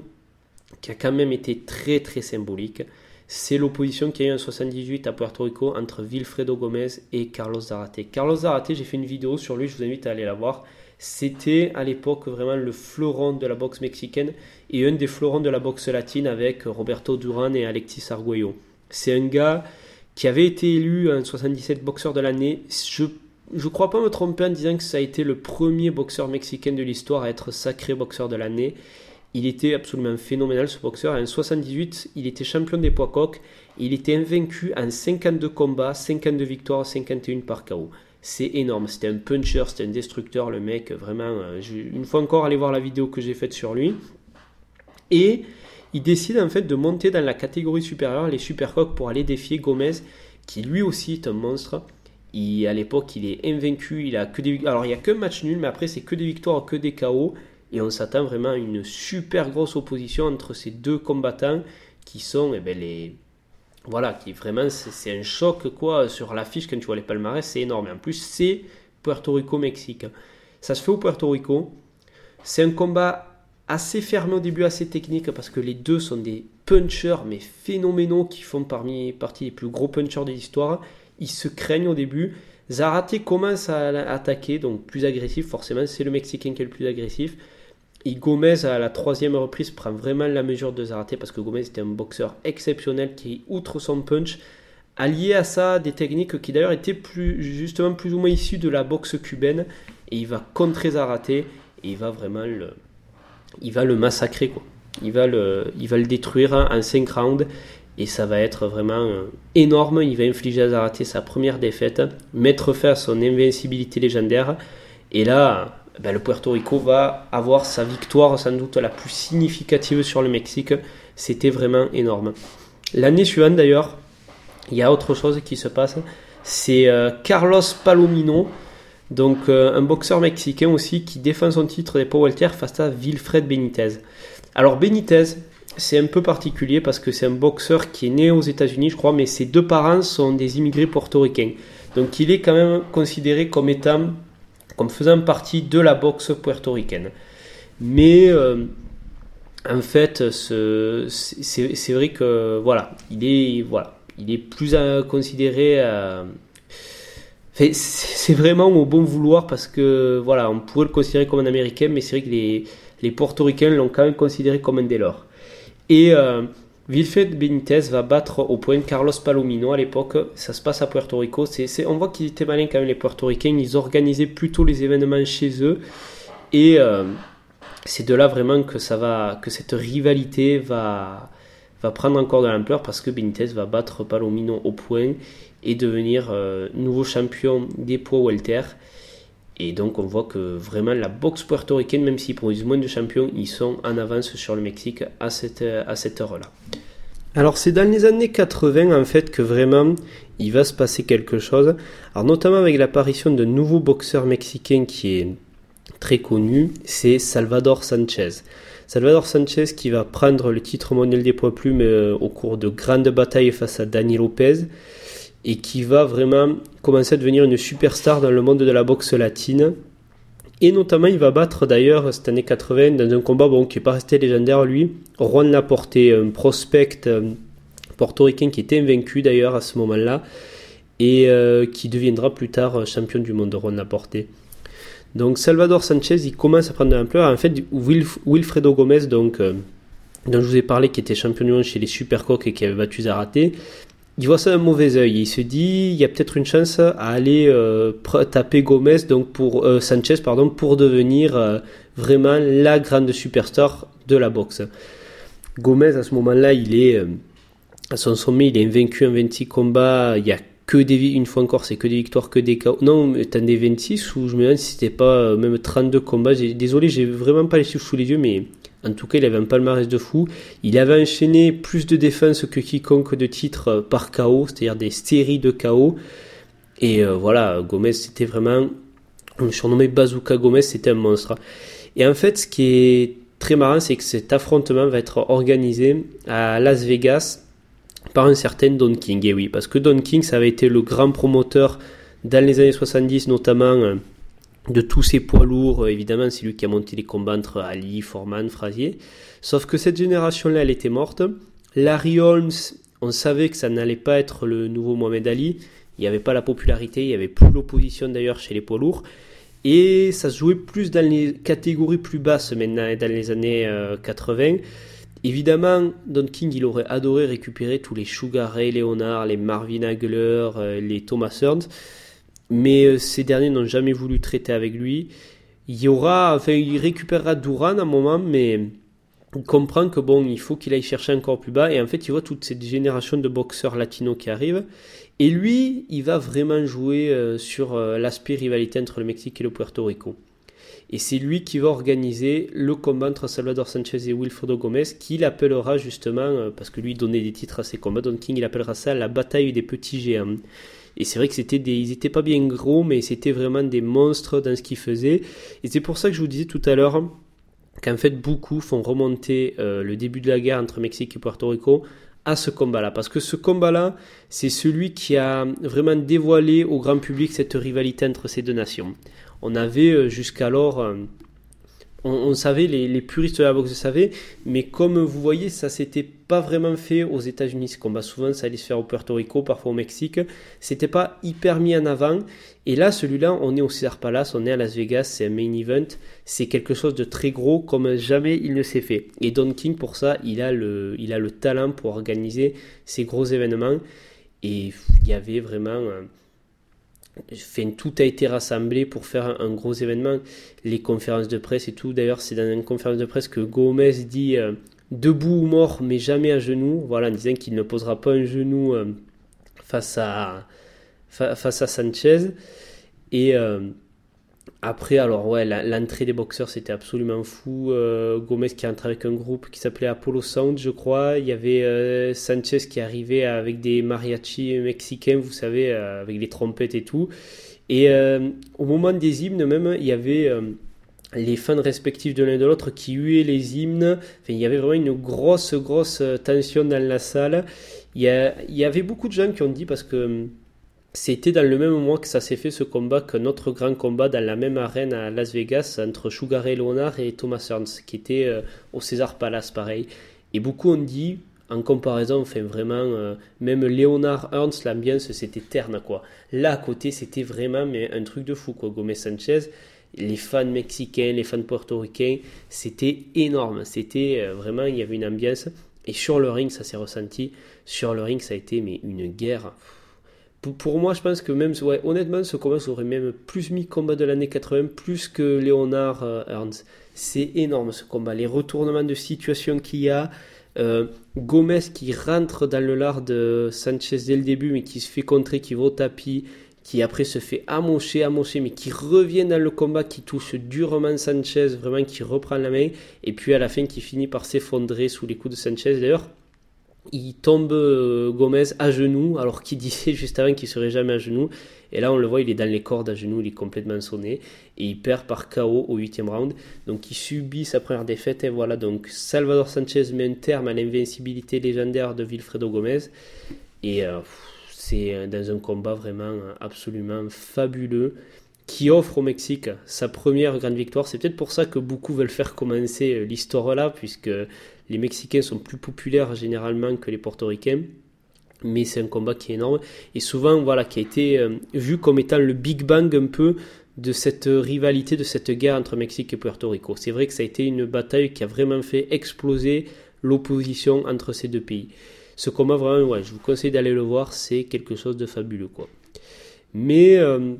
qui a quand même été très très symbolique c'est l'opposition qu'il y a eu en 78 à Puerto Rico entre Wilfredo Gomez et Carlos Zarate. Carlos Zarate, j'ai fait une vidéo sur lui, je vous invite à aller la voir. C'était à l'époque vraiment le fleuron de la boxe mexicaine et un des fleurons de la boxe latine avec Roberto Duran et Alexis Arguello. C'est un gars qui avait été élu en 77 boxeur de l'année. Je ne crois pas me tromper en disant que ça a été le premier boxeur mexicain de l'histoire à être sacré boxeur de l'année. Il était absolument phénoménal ce boxeur. En 78, il était champion des poids coqs. Il était invaincu en 52 combats, 52 victoires, 51 par KO. C'est énorme. C'était un puncher, c'était un destructeur, le mec. Vraiment, euh, une fois encore, allez voir la vidéo que j'ai faite sur lui. Et il décide en fait de monter dans la catégorie supérieure, les super coqs, pour aller défier Gomez, qui lui aussi est un monstre. À l'époque, il est invaincu. Il a que des, alors il n'y a qu'un match nul, mais après c'est que des victoires, que des KO. Et on s'attend vraiment à une super grosse opposition entre ces deux combattants qui sont eh ben, les. Voilà, qui vraiment, c'est un choc quoi sur l'affiche quand tu vois les palmarès, c'est énorme. En plus, c'est Puerto Rico-Mexique. Ça se fait au Puerto Rico. C'est un combat assez fermé au début, assez technique, parce que les deux sont des punchers, mais phénoménaux, qui font parmi partie des plus gros punchers de l'histoire. Ils se craignent au début. Zarate commence à attaquer, donc plus agressif, forcément, c'est le Mexicain qui est le plus agressif. Et Gomez, à la troisième reprise, prend vraiment la mesure de Zarate parce que Gomez était un boxeur exceptionnel qui, outre son punch, allié à ça des techniques qui d'ailleurs étaient plus, justement plus ou moins issues de la boxe cubaine. Et il va contrer Zarate et il va vraiment le, il va le massacrer. Quoi. Il, va le, il va le détruire en 5 rounds et ça va être vraiment euh, énorme. Il va infliger à Zarate sa première défaite, mettre fin à son invincibilité légendaire. Et là, ben, le Puerto Rico va avoir sa victoire sans doute la plus significative sur le Mexique. C'était vraiment énorme. L'année suivante d'ailleurs, il y a autre chose qui se passe. C'est euh, Carlos Palomino, donc euh, un boxeur mexicain aussi qui défend son titre des poids face à Wilfred Benitez. Alors Benitez, c'est un peu particulier parce que c'est un boxeur qui est né aux États-Unis, je crois, mais ses deux parents sont des immigrés portoricains. Donc il est quand même considéré comme étant comme faisant partie de la boxe puertoricaine. Mais euh, en fait, c'est vrai que voilà, il est voilà, il est plus à considérer. Euh, c'est vraiment au bon vouloir parce que voilà, on pourrait le considérer comme un américain, mais c'est vrai que les, les portoricains l'ont quand même considéré comme un des leurs. Et euh, Wilfred Benitez va battre au point Carlos Palomino à l'époque. Ça se passe à Puerto Rico. on voit qu'ils étaient malins quand même, les portoricains. Ils organisaient plutôt les événements chez eux. Et euh, c'est de là vraiment que, ça va, que cette rivalité va, va prendre encore de l'ampleur parce que Benitez va battre Palomino au point et devenir euh, nouveau champion des poids welter. Et donc on voit que vraiment la boxe puertoricaine, même s'ils produisent moins de champions, ils sont en avance sur le Mexique à cette, heure-là. Alors c'est dans les années 80 en fait que vraiment il va se passer quelque chose. Alors notamment avec l'apparition d'un nouveau boxeur mexicain qui est très connu, c'est Salvador Sanchez. Salvador Sanchez qui va prendre le titre mondial des poids plumes euh, au cours de grandes batailles face à Dani Lopez et qui va vraiment commencer à devenir une superstar dans le monde de la boxe latine. Et notamment, il va battre d'ailleurs cette année 80 dans un combat bon, qui n'est pas resté légendaire lui, Juan Laporte, un prospect euh, portoricain qui était invaincu d'ailleurs à ce moment-là et euh, qui deviendra plus tard champion du monde, Juan Laporte. Donc Salvador Sanchez, il commence à prendre de l'ampleur. En fait, Wilfredo Gomez, donc, euh, dont je vous ai parlé, qui était champion du monde chez les Supercoques et qui avait battu Zarate, il voit ça d'un mauvais oeil. Il se dit, il y a peut-être une chance à aller euh, taper Gomez, donc pour euh, Sanchez, pardon, pour devenir euh, vraiment la grande superstar de la boxe. Gomez, à ce moment-là, il est à son sommet, il est invaincu en 26 combats. Il y a que des, une fois encore, c'est que des victoires, que des. Non, t'en des 26 ou je me demande si c'était pas même 32 combats. Désolé, j'ai vraiment pas les chiffres sous les yeux, mais en tout cas, il avait un palmarès de fou. Il avait enchaîné plus de défenses que quiconque de titres par KO, c'est-à-dire des séries de KO. Et euh, voilà, Gomez, c'était vraiment. On surnommé Bazooka Gomez, c'était un monstre. Et en fait, ce qui est très marrant, c'est que cet affrontement va être organisé à Las Vegas par un certain Don King. Et oui, parce que Don King, ça avait été le grand promoteur dans les années 70, notamment euh, de tous ces poids lourds, euh, évidemment, c'est lui qui a monté les combats entre Ali, Foreman, Frazier. Sauf que cette génération-là, elle était morte. Larry Holmes, on savait que ça n'allait pas être le nouveau Mohamed Ali. Il n'y avait pas la popularité, il n'y avait plus l'opposition d'ailleurs chez les poids lourds. Et ça se jouait plus dans les catégories plus basses maintenant, dans les années 80. Évidemment, Don King, il aurait adoré récupérer tous les Sugar Ray Leonard, les Marvin Hagler, les Thomas Hearns, mais ces derniers n'ont jamais voulu traiter avec lui. Il y aura, enfin, il récupérera Duran à un moment, mais on comprend que bon, il faut qu'il aille chercher encore plus bas. Et en fait, il voit toute cette génération de boxeurs latinos qui arrivent. Et lui, il va vraiment jouer euh, sur euh, l'aspect rivalité entre le Mexique et le Puerto Rico. Et c'est lui qui va organiser le combat entre Salvador Sanchez et Wilfredo Gomez, qu'il appellera justement, euh, parce que lui donnait des titres à ses combats, Don King, il appellera ça la bataille des petits géants. Et c'est vrai que c'était des, ils étaient pas bien gros, mais c'était vraiment des monstres dans ce qu'ils faisaient. Et c'est pour ça que je vous disais tout à l'heure, qu'en fait beaucoup font remonter euh, le début de la guerre entre Mexique et Puerto Rico à ce combat-là. Parce que ce combat-là, c'est celui qui a vraiment dévoilé au grand public cette rivalité entre ces deux nations. On avait euh, jusqu'alors on, savait, les, puristes de la boxe le savaient, mais comme vous voyez, ça s'était pas vraiment fait aux États-Unis. Ce combat, souvent, ça allait se faire au Puerto Rico, parfois au Mexique. C'était pas hyper mis en avant. Et là, celui-là, on est au Cesar Palace, on est à Las Vegas, c'est un main event. C'est quelque chose de très gros, comme jamais il ne s'est fait. Et Don King, pour ça, il a le, il a le talent pour organiser ces gros événements. Et il y avait vraiment. Tout a été rassemblé pour faire un, gros événement. Les conférences de presse et tout. D'ailleurs, c'est dans une conférence de presse que Gomez dit euh, debout ou mort, mais jamais à genoux. Voilà, en disant qu'il ne posera pas un genou euh, face, à, Sanchez. Euh, après, alors ouais, l'entrée des boxeurs c'était absolument fou. Euh, Gomez qui entré avec un groupe qui s'appelait Apollo Sound, je crois. Il y avait euh, Sanchez qui arrivait avec des mariachis mexicains, vous savez, euh, avec les trompettes et tout. Et au moment des hymnes, même, il y avait les fans respectifs de l'un de l'autre qui huaient les hymnes. Enfin, il y avait vraiment une grosse, grosse tension dans la salle. Il y, il y avait beaucoup de gens qui ont dit parce que c'était dans le même mois que ça s'est fait ce combat qu'un autre grand combat dans la même arène à Las Vegas entre Sugar Ray Leonard et Thomas Hearns, qui était euh, au César Palace, pareil. Et beaucoup ont dit, en comparaison, enfin vraiment, euh, même Leonard Hearns, l'ambiance c'était terne quoi. Là à côté, c'était vraiment un truc de fou quoi. Gomez Sanchez, les fans mexicains, les fans portoricains, c'était énorme. C'était euh, vraiment, il y avait une ambiance. Et sur le ring, ça s'est ressenti. Sur le ring, ça a été mais une guerre pour, moi, je pense que même, honnêtement, ce combat aurait même plus mis combat de l'année 80, plus que Léonard euh, Ernst. C'est énorme ce combat. Les retournements de situation qu'il y a. Euh, Gomez qui rentre dans le lard de Sanchez dès le début, mais qui se fait contrer, qui va au tapis, qui après se fait amocher, amocher, mais qui revient dans le combat, qui touche durement Sanchez, vraiment qui reprend la main, et puis à la fin qui finit par s'effondrer sous les coups de Sanchez. D'ailleurs, il tombe euh, Gomez à genoux, alors qu'il disait <laughs> juste avant qu'il serait jamais à genoux. Et là, on le voit, il est dans les cordes à genoux, il est complètement sonné. Et il perd par KO au 8 round. Donc, il subit sa première défaite. Et voilà, donc Salvador Sanchez met un terme à l'invincibilité légendaire de Wilfredo Gomez. Et euh, c'est euh, dans un combat vraiment absolument fabuleux qui offre au Mexique sa première grande victoire. C'est peut-être pour ça que beaucoup veulent faire commencer l'histoire là, puisque les Mexicains sont plus populaires généralement que les Portoricains. Mais c'est un combat qui est énorme et souvent voilà qui a été euh, vu comme étant le Big Bang un peu de cette rivalité, de cette guerre entre Mexique et Puerto Rico. C'est vrai que ça a été une bataille qui a vraiment fait exploser l'opposition entre ces deux pays. Ce combat vraiment, ouais, je vous conseille d'aller le voir, c'est quelque chose de fabuleux quoi. Mais euh,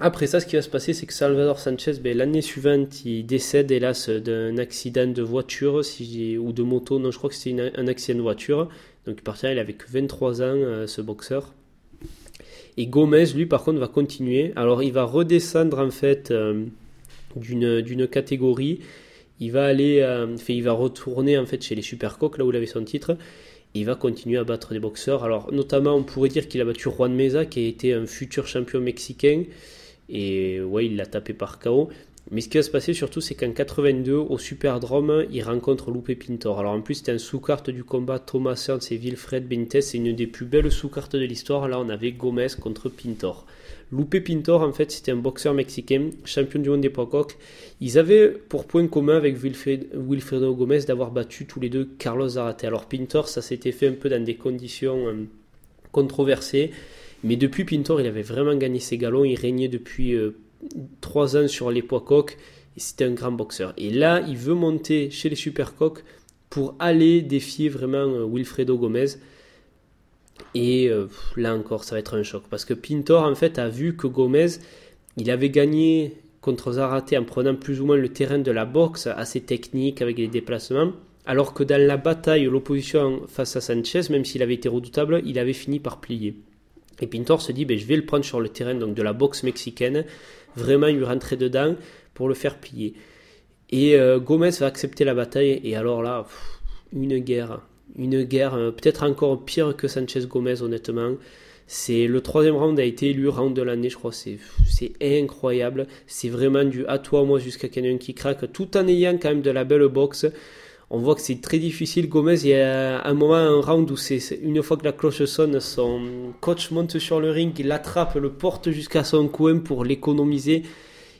après ça, ce qui va se passer, c'est que Salvador Sanchez, ben, l'année suivante, il décède, hélas, d'un accident de voiture ou de moto. Non, je crois que c'était un accident de voiture. Donc il partait, il avait que 23 ans, euh, ce boxeur. Et Gomez, lui, par contre, va continuer. Alors, il va redescendre, en fait, euh, d'une catégorie. Il va aller, euh, il va retourner, en fait, chez les Supercoques, là où il avait son titre. il va continuer à battre des boxeurs. Alors, notamment, on pourrait dire qu'il a battu Juan Meza, qui a été un futur champion mexicain. Et ouais, il l'a tapé par KO. Mais ce qui va se passer surtout, c'est qu'en 82, au Superdrome, il rencontre Lupe Pintor. Alors en plus, c'était un sous-carte du combat Thomas Hearns et Wilfred Benitez. C'est une des plus belles sous-cartes de l'histoire. Là, on avait Gomez contre Pintor. Lupe Pintor, en fait, c'était un boxeur mexicain, champion du monde des poids Ils avaient pour point commun avec Wilfredo Gomez d'avoir battu tous les deux Carlos Zarate. Alors Pintor, ça s'était fait un peu dans des conditions euh, controversées. Mais depuis Pintor, il avait vraiment gagné ses galons. Il régnait depuis euh, 3 ans sur les poids coques et c'était un grand boxeur. Et là, il veut monter chez les super coques pour aller défier vraiment Wilfredo Gomez. Et là encore, ça va être un choc parce que Pintor en fait a vu que Gomez, il avait gagné contre Zarate en prenant plus ou moins le terrain de la boxe, assez technique avec les déplacements. Alors que dans la bataille, l'opposition face à Sanchez, même s'il avait été redoutable, il avait fini par plier. Et Pintor se dit, ben, je vais le prendre sur le terrain donc de la boxe mexicaine, vraiment lui rentrer dedans pour le faire plier. Et euh, Gomez va accepter la bataille, et alors là, une guerre. Une guerre euh, peut-être encore pire que Sanchez Gomez, honnêtement. C'est le troisième round a été élu round de l'année, je crois. C'est incroyable. C'est vraiment du à toi moi jusqu'à quelqu'un qui craque, tout en ayant quand même de la belle boxe. On voit que c'est très difficile. Gomez, il y a un moment, un round où c'est une fois que la cloche sonne, son coach monte sur le ring, il l'attrape, le porte jusqu'à son coin pour l'économiser.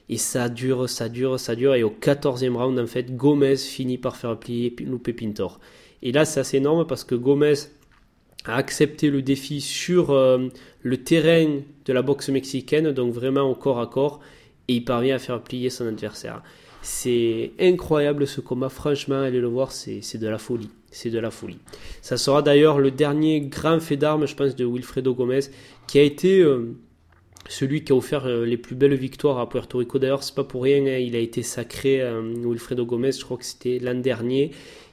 Et ça dure, ça dure, ça dure. Et au 14e round, en fait, Gomez finit par faire plier Lupe Pintor. Et là, c'est assez énorme parce que Gomez a accepté le défi sur euh, le terrain de la boxe mexicaine, donc vraiment au corps à corps, et il parvient à faire plier son adversaire. C'est incroyable ce combat, franchement, allez le voir, c'est de la folie. C'est de la folie. Ça sera d'ailleurs le dernier grand fait d'armes, je pense, de Wilfredo Gomez, qui a été euh, celui qui a offert euh, les plus belles victoires à Puerto Rico. D'ailleurs, c'est pas pour rien, hein, il a été sacré, Wilfredo Gomez, je crois que c'était l'an dernier.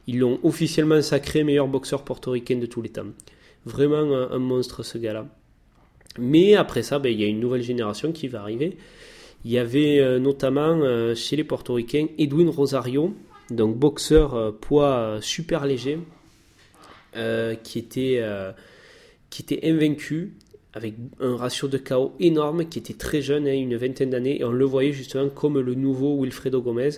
Ils l'ont officiellement sacré meilleur boxeur portoricain de tous les temps. Vraiment un, monstre ce gars-là. Mais après ça, ben, il y a une nouvelle génération qui va arriver. Il y avait euh, notamment euh, chez les portoricains Edwin Rosario, donc boxeur euh, poids super léger, qui, était, qui était invaincu avec un ratio de KO énorme, qui était très jeune, hein, une vingtaine d'années, et on le voyait justement comme le nouveau Wilfredo Gomez.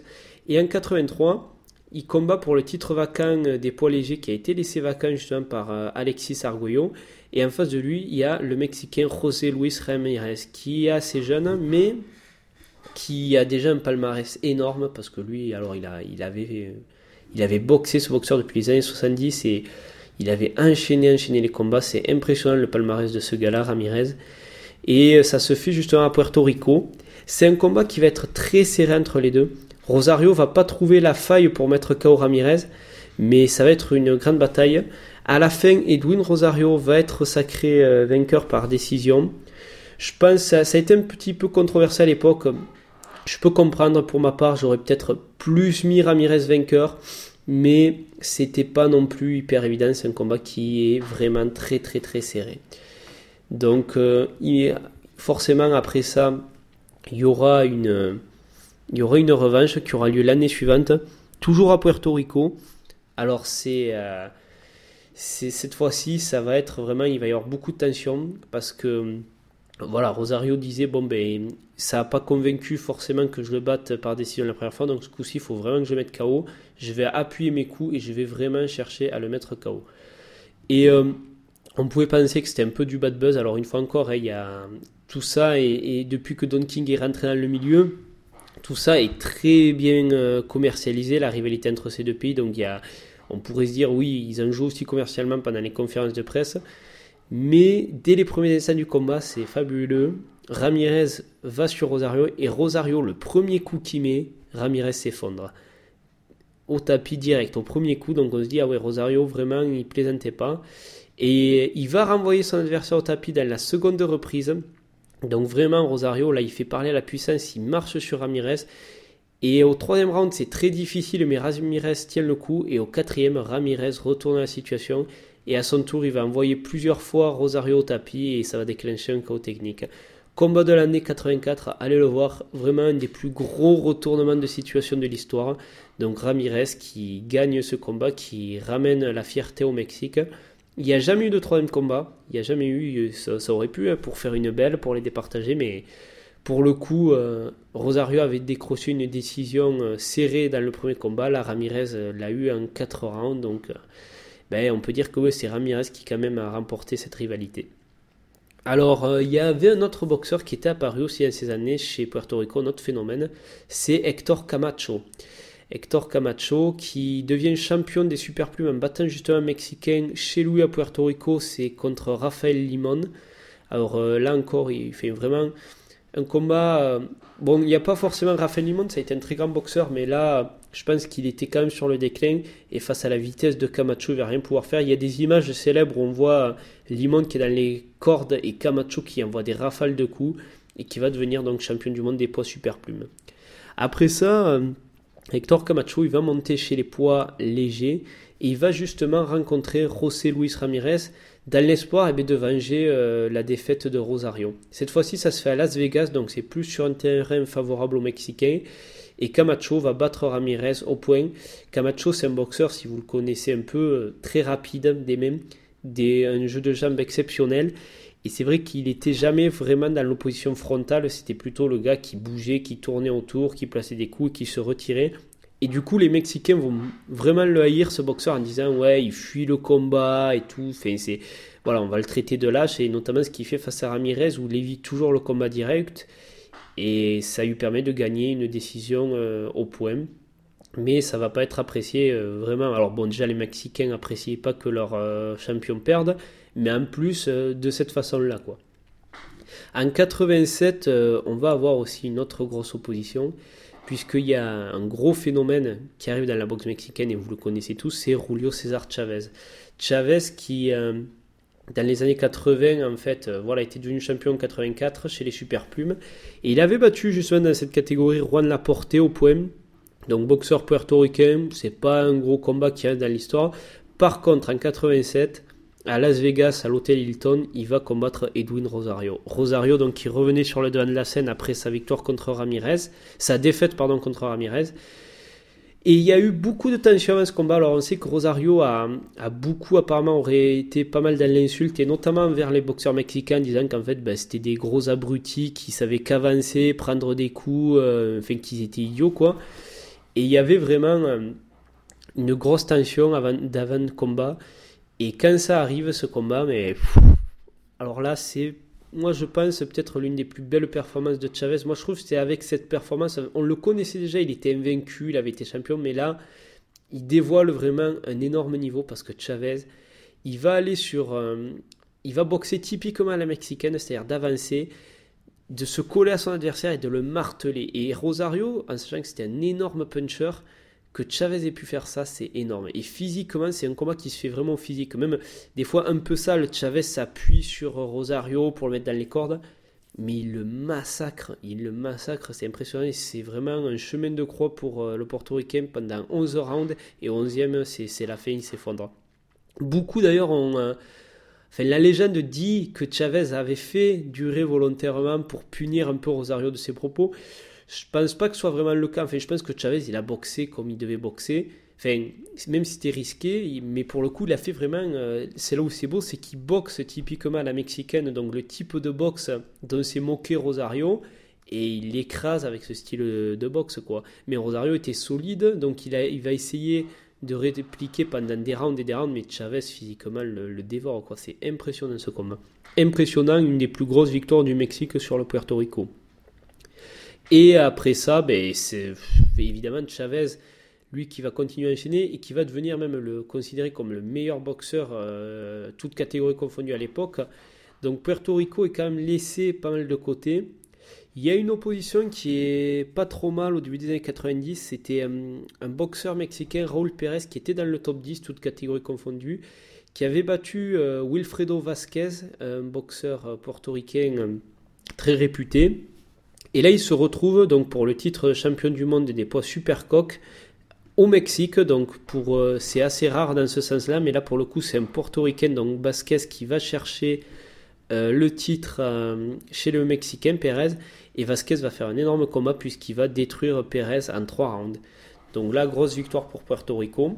Et en 83, il combat pour le titre vacant des poids légers qui a été laissé vacant justement par Alexis Arguello. Et en face de lui, il y a le Mexicain José Luis Ramirez qui est assez jeune, mais qui a déjà un palmarès énorme parce que lui, alors il, a, il, avait, il avait boxé ce boxeur depuis les années 70 et il avait enchaîné, enchaîné les combats. C'est impressionnant le palmarès de ce gars-là, Ramirez. Et ça se fait justement à Puerto Rico. C'est un combat qui va être très serré entre les deux. Rosario va pas trouver la faille pour mettre KO Ramirez, mais ça va être une grande bataille. À la fin, Edwin Rosario va être sacré euh, vainqueur par décision. Je pense que ça, a été un petit peu controversé à l'époque. Je peux comprendre pour ma part, j'aurais peut-être plus mis Ramirez vainqueur, mais c'était pas non plus hyper évident. C'est un combat qui est vraiment très très très serré. Donc, euh, forcément après ça, il y aura une il y aura une revanche qui aura lieu l'année suivante, toujours à Puerto Rico. Alors euh, c'est cette fois-ci, ça va être vraiment, il va y avoir beaucoup de tension parce que voilà, Rosario disait bon ben ça n'a pas convaincu forcément que je le batte par décision la première fois, donc ce coup-ci il faut vraiment que je mette KO. Je vais appuyer mes coups et je vais vraiment chercher à le mettre KO. Et euh, on pouvait penser que c'était un peu du bad buzz. Alors une fois encore, hein, il y a tout ça et, depuis que Don King est rentré dans le milieu, tout ça est très bien euh, commercialisé, la rivalité entre ces deux pays. Donc il y a, on pourrait se dire, oui, ils en jouent aussi commercialement pendant les conférences de presse. Mais dès les premiers instants du combat, c'est fabuleux. Ramirez va sur Rosario et Rosario, le premier coup qu'il met, Ramirez s'effondre. Au tapis direct, au premier coup. Donc on se dit, ah ouais, Rosario, vraiment, il plaisantait pas. Et il va renvoyer son adversaire au tapis dans la seconde reprise. Donc vraiment, Rosario, là, il fait parler à la puissance, il marche sur Ramirez. Et au troisième round, c'est très difficile, mais Ramirez tient le coup. Et au quatrième, Ramirez retourne la situation. Et à son tour, il va envoyer plusieurs fois Rosario au tapis et ça va déclencher un chaos technique. Combat de l'année 84, allez le voir, vraiment un des plus gros retournements de situation de l'histoire. Donc Ramirez qui gagne ce combat, qui ramène la fierté au Mexique. Il n'y a jamais eu de troisième combat. Il n'y a jamais eu. Ça, aurait pu hein, pour faire une belle, pour les départager, mais pour le coup, euh, Rosario avait décroché une décision euh, serrée dans le premier combat. Là, Ramirez euh, l'a eu en 4 rounds. Donc, ben, on peut dire que c'est Ramirez qui, quand même, a remporté cette rivalité. Alors, il y avait un autre boxeur qui était apparu aussi en ces années chez Puerto Rico, un autre phénomène, c'est Hector Camacho. Hector Camacho, qui devient champion des super plumes en battant justement un Mexicain chez lui à Puerto Rico, c'est contre Rafael Limon. Alors euh, là encore, il fait vraiment un combat. Euh, bon, il n'y a pas forcément Rafael Limon, ça a été un très grand boxeur, mais là, je pense qu'il était quand même sur le déclin. Et face à la vitesse de Camacho, il va rien pouvoir faire. Il y a des images célèbres où on voit Limon qui est dans les cordes et Camacho qui envoie des rafales de coups et qui va devenir donc champion du monde des poids super plumes. Après ça, euh, Hector Camacho, il va monter chez les poids légers et il va justement rencontrer José Luis Ramirez dans l'espoir eh de venger euh, la défaite de Rosario. Cette fois-ci, ça se fait à Las Vegas, donc c'est plus sur un terrain favorable aux Mexicains. Et Camacho va battre Ramirez au point. Camacho, c'est un boxeur, si vous le connaissez un peu, euh, très rapide, des mêmes, des, un jeu de jambes exceptionnel. Et c'est vrai qu'il n'était jamais vraiment dans l'opposition frontale, c'était plutôt le gars qui bougeait, qui tournait autour, qui plaçait des coups qui se retirait. Et du coup, les Mexicains vont vraiment le haïr, ce boxeur, en disant Ouais, il fuit le combat et tout. Enfin, c'est, voilà, on va le traiter de lâche, et notamment ce qu'il fait face à Ramirez, où il évite toujours le combat direct. Et ça lui permet de gagner une décision euh, au point. Mais ça va pas être apprécié euh, vraiment. Alors, bon, déjà, les Mexicains n'apprécient pas que leur euh, champion perde, mais en plus de cette façon-là, quoi. En 87, on va avoir aussi une autre grosse opposition puisqu'il y a un gros phénomène qui arrive dans la boxe mexicaine, et vous le connaissez tous, c'est Julio César Chavez. Chavez qui, euh, dans les années 80, en fait, euh, voilà, était devenu champion en 84 chez les Super Plumes, et il avait battu justement dans cette catégorie Juan Laporte au point, donc boxeur puertoricain, c'est pas un gros combat qui reste dans l'histoire. Par contre, en 87, à Las Vegas, à l'hôtel Hilton, il va combattre Edwin Rosario. Rosario, donc, qui revenait sur le devant de la scène après sa victoire contre Ramirez, sa défaite, pardon, contre Ramirez. Et il y a eu beaucoup de tension dans ce combat. Alors, on sait que Rosario a, beaucoup, apparemment, aurait été pas mal dans l'insulte, et notamment vers les boxeurs mexicains, disant qu'en fait, ben, c'était des gros abrutis qui savaient qu'avancer, prendre des coups, euh, enfin, qu'ils étaient idiots, quoi. Et il y avait vraiment euh, une grosse tension avant, d'avant combat. Et quand ça arrive, ce combat, mais. alors là, c'est. Moi, je pense peut-être l'une des plus belles performances de Chavez. Moi, je trouve que c'était avec cette performance. On le connaissait déjà, il était invaincu, il avait été champion, mais là, il dévoile vraiment un énorme niveau parce que Chavez, il va aller sur. Euh, il va boxer typiquement à la mexicaine, c'est-à-dire d'avancer, de se coller à son adversaire et de le marteler. Et Rosario, en sachant que c'était un énorme puncher, que Chavez ait pu faire ça, c'est énorme. Et physiquement, c'est un combat qui se fait vraiment physique. Même des fois un peu sale, Chavez s'appuie sur Rosario pour le mettre dans les cordes. Mais il le massacre, il le massacre, c'est impressionnant. C'est vraiment un chemin de croix pour euh, le portoricain pendant 11 rounds. Et 11e, c'est la fin, il s'effondre. Beaucoup d'ailleurs ont. Euh, enfin, la légende dit que Chavez avait fait durer volontairement pour punir un peu Rosario de ses propos. Je pense pas que ce soit vraiment le cas. Enfin, je pense que Chavez, il a boxé comme il devait boxer. Enfin, même si c'était risqué, mais pour le coup, il a fait vraiment. Euh, c'est là où c'est beau, c'est qu'il boxe typiquement à la mexicaine, donc le type de boxe dont s'est moqué Rosario, et il l'écrase avec ce style de boxe, quoi. Mais Rosario était solide, donc il, a, il va essayer de répliquer pendant des rounds et des rounds, mais Chavez physiquement le, le dévore, quoi. C'est impressionnant ce combat. Impressionnant, une des plus grosses victoires du Mexique sur le Puerto Rico. Et après ça, ben, c'est évidemment Chavez, lui qui va continuer à enchaîner et qui va devenir même le considéré comme le meilleur boxeur, euh, toute catégorie confondue à l'époque. Donc Puerto Rico est quand même laissé pas mal de côté. Il y a une opposition qui est pas trop mal au début des années 90. C'était euh, un, boxeur mexicain, Raúl Pérez, qui était dans le top 10, toute catégorie confondue, qui avait battu euh, Wilfredo Vasquez, un boxeur portoricain très réputé. Et là, il se retrouve donc pour le titre champion du monde des poids super coq au Mexique. Donc euh, c'est assez rare dans ce sens-là, mais là pour le coup c'est un portoricain donc Vasquez qui va chercher euh, le titre euh, chez le Mexicain Pérez et Vasquez va faire un énorme combat puisqu'il va détruire Pérez en trois rounds. Donc là grosse victoire pour Puerto Rico.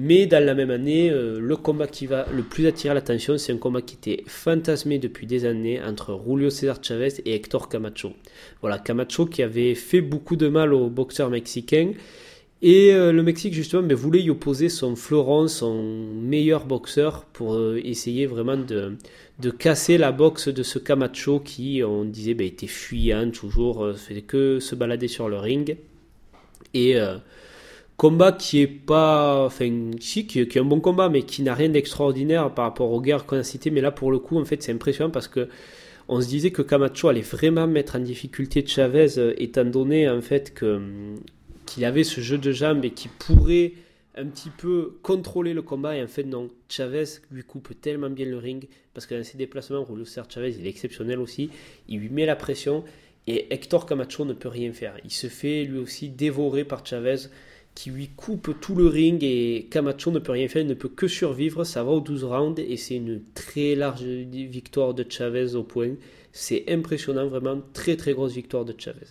Mais dans la même année, euh, le combat qui va le plus attirer l'attention, c'est un combat qui était fantasmé depuis des années entre Julio César Chavez et Hector Camacho. Voilà, Camacho qui avait fait beaucoup de mal aux boxeurs mexicains. Et euh, le Mexique, justement, ben, voulait y opposer son florent, son meilleur boxeur, pour euh, essayer vraiment de, de, casser la boxe de ce Camacho qui, on disait, ben, était fuyant, toujours, faisait que se balader sur le ring. Et Combat qui est pas, enfin, qui, est un bon combat, mais qui n'a rien d'extraordinaire par rapport aux guerres qu'on a citées. Mais là, pour le coup, en fait, c'est impressionnant parce que on se disait que Camacho allait vraiment mettre en difficulté Chavez, euh, étant donné en fait que, hum, qu'il avait ce jeu de jambes et qu'il pourrait un petit peu contrôler le combat. Et en fait, non, Chavez lui coupe tellement bien le ring parce que dans ses déplacements, Serre Chavez, il est exceptionnel aussi. Il lui met la pression et Hector Camacho ne peut rien faire. Il se fait lui aussi dévorer par Chavez qui lui coupe tout le ring et Camacho ne peut rien faire, il ne peut que survivre. Ça va au 12 rounds et c'est une très large victoire de Chavez au point. C'est impressionnant, vraiment très très grosse victoire de Chavez.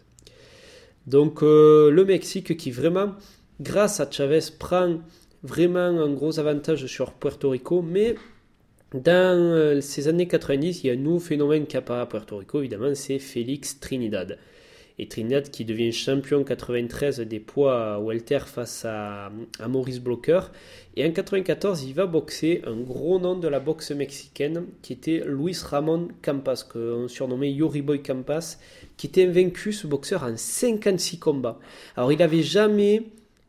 Donc euh, le Mexique qui vraiment, grâce à Chavez, prend vraiment un gros avantage sur Puerto Rico, mais dans euh, ces années 90, il y a un nouveau phénomène qui apparaît à Puerto Rico, évidemment, c'est Félix Trinidad et Trinidad qui devient champion 93 des poids welter face à, Maurice Blocker. Et en 94, il va boxer un gros nom de la boxe mexicaine qui était Luis Ramon Campas, qu'on surnommait Yori Boy Campas, qui était invaincu, ce boxeur, en 56 combats. Alors il n'avait jamais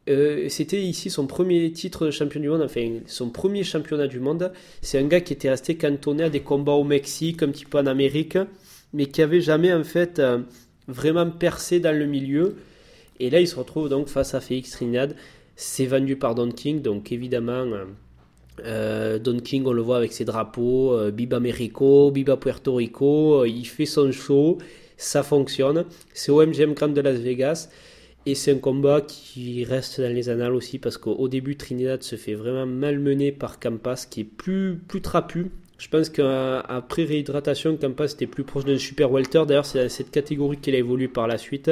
euh, c'était ici son premier titre de champion du monde, enfin son premier championnat du monde. C'est un gars qui était resté cantonné à des combats au Mexique, un petit peu en Amérique, mais qui avait jamais en fait euh, vraiment percé dans le milieu. Et là, il se retrouve donc face à Félix Trinidad. C'est vendu par Don King, donc évidemment, euh, Don King, on le voit avec ses drapeaux, euh, Biba Mexico, Biba Puerto Rico, euh, il fait son show, ça fonctionne. C'est au MGM Grand de Las Vegas. Et c'est un combat qui reste dans les annales aussi parce qu'au début, Trinidad se fait vraiment malmener par Campas qui est plus, plus trapu. Je pense qu'après réhydratation, Campas était plus proche d'un super welter. D'ailleurs, c'est dans cette catégorie qu'il a évolué par la suite.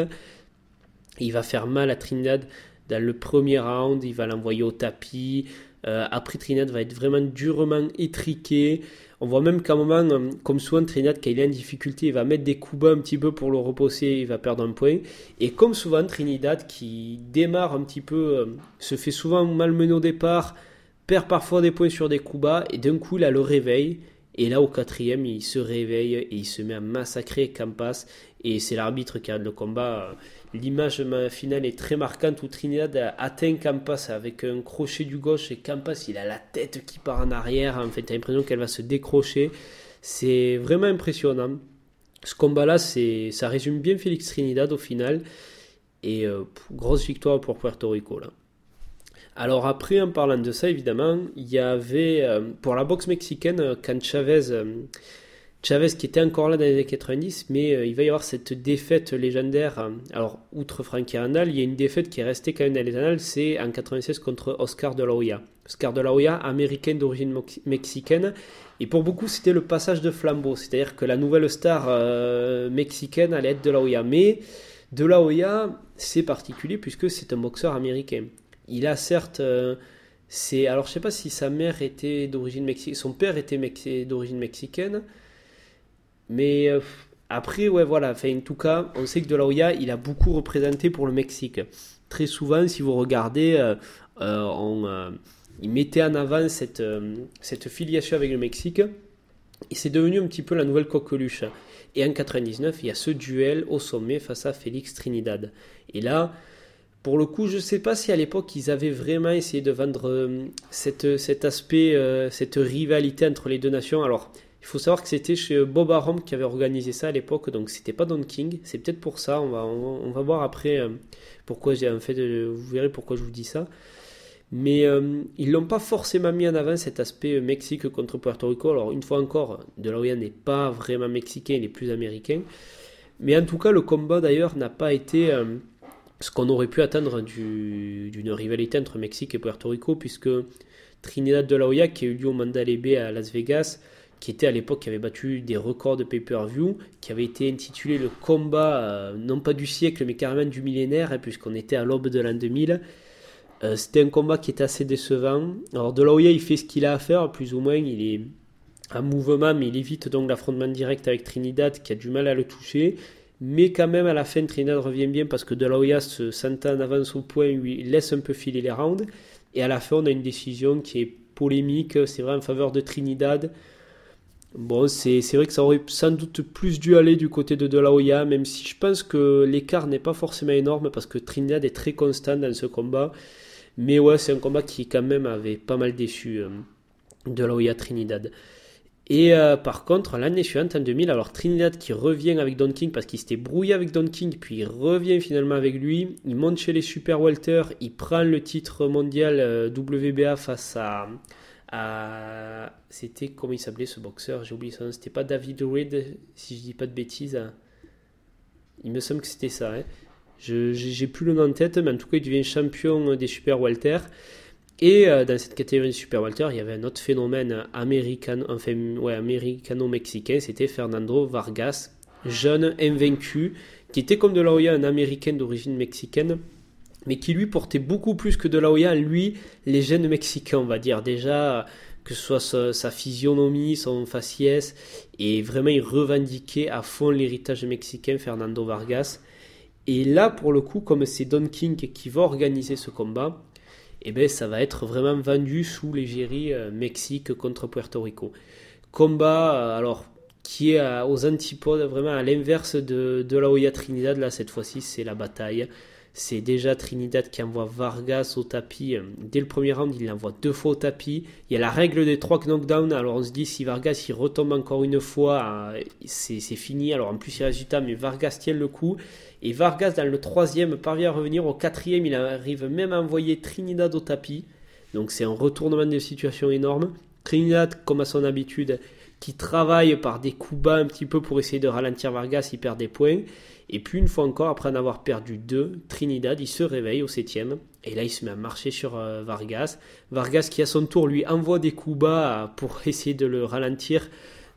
Il va faire mal à Trinidad dans le premier round. Il va l'envoyer au tapis. Euh, après, Trinidad va être vraiment durement étriqué. On voit même qu'à un moment, comme souvent, Trinidad, quand il est en difficulté, il va mettre des coups bas un petit peu pour le reposer. Il va perdre un point. Et comme souvent, Trinidad, qui démarre un petit peu, euh, se fait souvent malmener au départ perd parfois des points sur des coups bas, et d'un coup, il a le réveil. Et là, au quatrième, il se réveille et il se met à massacrer Campas. Et c'est l'arbitre qui a le combat. L'image finale est très marquante où Trinidad atteint Campas avec un crochet du gauche et Campas, il a la tête qui part en arrière. En fait, tu as l'impression qu'elle va se décrocher. C'est vraiment impressionnant. Ce combat-là, ça résume bien Félix Trinidad au final. Et euh, grosse victoire pour Puerto Rico là. Alors après, en parlant de ça, évidemment, il y avait, euh, pour la boxe mexicaine, euh, quand Chavez, euh, Chavez qui était encore là dans les années 90, mais il va y avoir cette défaite légendaire. alors, outre Frankie Arnal, il y a une défaite qui est restée quand même dans les c'est en 96 contre Oscar de la Hoya. Oscar de la Hoya, américain d'origine mexicaine, et pour beaucoup, c'était le passage de flambeau, c'est-à-dire que la nouvelle star mexicaine allait être de la Hoya. Mais de la Hoya, c'est particulier puisque c'est un boxeur américain. Il a certes. Euh, c'est, alors je sais pas si sa mère était d'origine mexicaine, son père était d'origine mexicaine, mais euh, après ouais voilà, enfin, en tout cas on sait que De La Hoya il a beaucoup représenté pour le Mexique. Très souvent si vous regardez, euh, il mettait en avant cette, cette filiation avec le Mexique et c'est devenu un petit peu la nouvelle coqueluche. Et en 99 il y a ce duel au sommet face à Félix Trinidad. Et là pour le coup, je ne sais pas si à l'époque ils avaient vraiment essayé de vendre euh, cette, cet aspect, euh, cette rivalité entre les deux nations. Alors, il faut savoir que c'était chez Bob Arum qui avait organisé ça à l'époque, donc c'était pas Don King. C'est peut-être pour ça. On va, voir après euh, pourquoi j'ai en fait. vous verrez pourquoi je vous dis ça. Mais ils l'ont pas forcément mis en avant cet aspect Mexique contre Puerto Rico. Alors une fois encore, De La Hoya n'est pas vraiment mexicain, il est plus américain. Mais en tout cas, le combat d'ailleurs n'a pas été ce qu'on aurait pu attendre d'une rivalité entre Mexique et Puerto Rico, puisque Trinidad de la Hoya, qui a eu lieu au Mandalay Bay à Las Vegas, qui était à l'époque, qui avait battu des records de pay-per-view, qui avait été intitulé le combat, euh, non pas du siècle, mais carrément du millénaire, hein, puisqu'on était à l'aube de l'an 2000. Euh, c'était un combat qui était assez décevant. Alors de la Hoya, il fait ce qu'il a à faire, plus ou moins, il est en mouvement, mais il évite donc l'affrontement direct avec Trinidad, qui a du mal à le toucher. Mais quand même, à la fin, Trinidad revient bien parce que De La Hoya se sentant en avance au point, lui laisse un peu filer les rounds. Et à la fin, on a une décision qui est polémique. C'est vrai en faveur de Trinidad. Bon, c'est vrai que ça aurait sans doute plus dû aller du côté de De La Hoya, même si je pense que l'écart n'est pas forcément énorme parce que Trinidad est très constant dans ce combat. Mais ouais, c'est un combat qui quand même avait pas mal déçu euh, De La Hoya Trinidad. Et euh, par contre, l'année suivante, en 2000, alors Trinidad qui revient avec Don King parce qu'il s'était brouillé avec Don King, puis il revient finalement avec lui. Il monte chez les Super Welter, il prend le titre mondial euh, WBA face à. C'était. Comment il s'appelait ce boxeur? J'ai oublié son nom. C'était pas David Reed, si je dis pas de bêtises. Il me semble que c'était ça. Hein. J'ai plus le nom en tête, mais en tout cas, il devient champion des Super Welter. Et euh, dans cette catégorie de Super Walter, il y avait un autre phénomène américain, enfin, ouais, américano-mexicain, c'était Fernando Vargas, jeune, invaincu, qui était comme de la Hoya un américain d'origine mexicaine, mais qui lui portait beaucoup plus que de la Hoya, lui, les gènes mexicains, on va dire. Déjà, que ce soit sa, sa physionomie, son faciès, et vraiment il revendiquait à fond l'héritage mexicain, Fernando Vargas. Et là, pour le coup, comme c'est Don King qui va organiser ce combat, eh ben, ça va être vraiment vendu sous l'égérie euh, Mexique contre Puerto Rico. Combat, euh, alors, qui est aux antipodes, vraiment à l'inverse de, la Hoya Trinidad, là, cette fois-ci, c'est la bataille. C'est déjà Trinidad qui envoie Vargas au tapis. Dès le premier round, il l'envoie deux fois au tapis. Il y a la règle des trois knockdowns. Alors on se dit si Vargas il retombe encore une fois, euh, c'est fini. Alors en plus il résultat, mais Vargas tient le coup. Et Vargas dans le troisième parvient à revenir. Au quatrième, il arrive même à envoyer Trinidad au tapis. Donc c'est un retournement de situation énorme. Trinidad, comme à son habitude, qui travaille par des coups bas un petit peu pour essayer de ralentir Vargas, il perd des points. Et puis une fois encore, après en avoir perdu deux, Trinidad, il se réveille au septième. Et là, il se met à marcher sur euh, Vargas. Vargas qui à son tour lui envoie des coups bas pour essayer de le ralentir.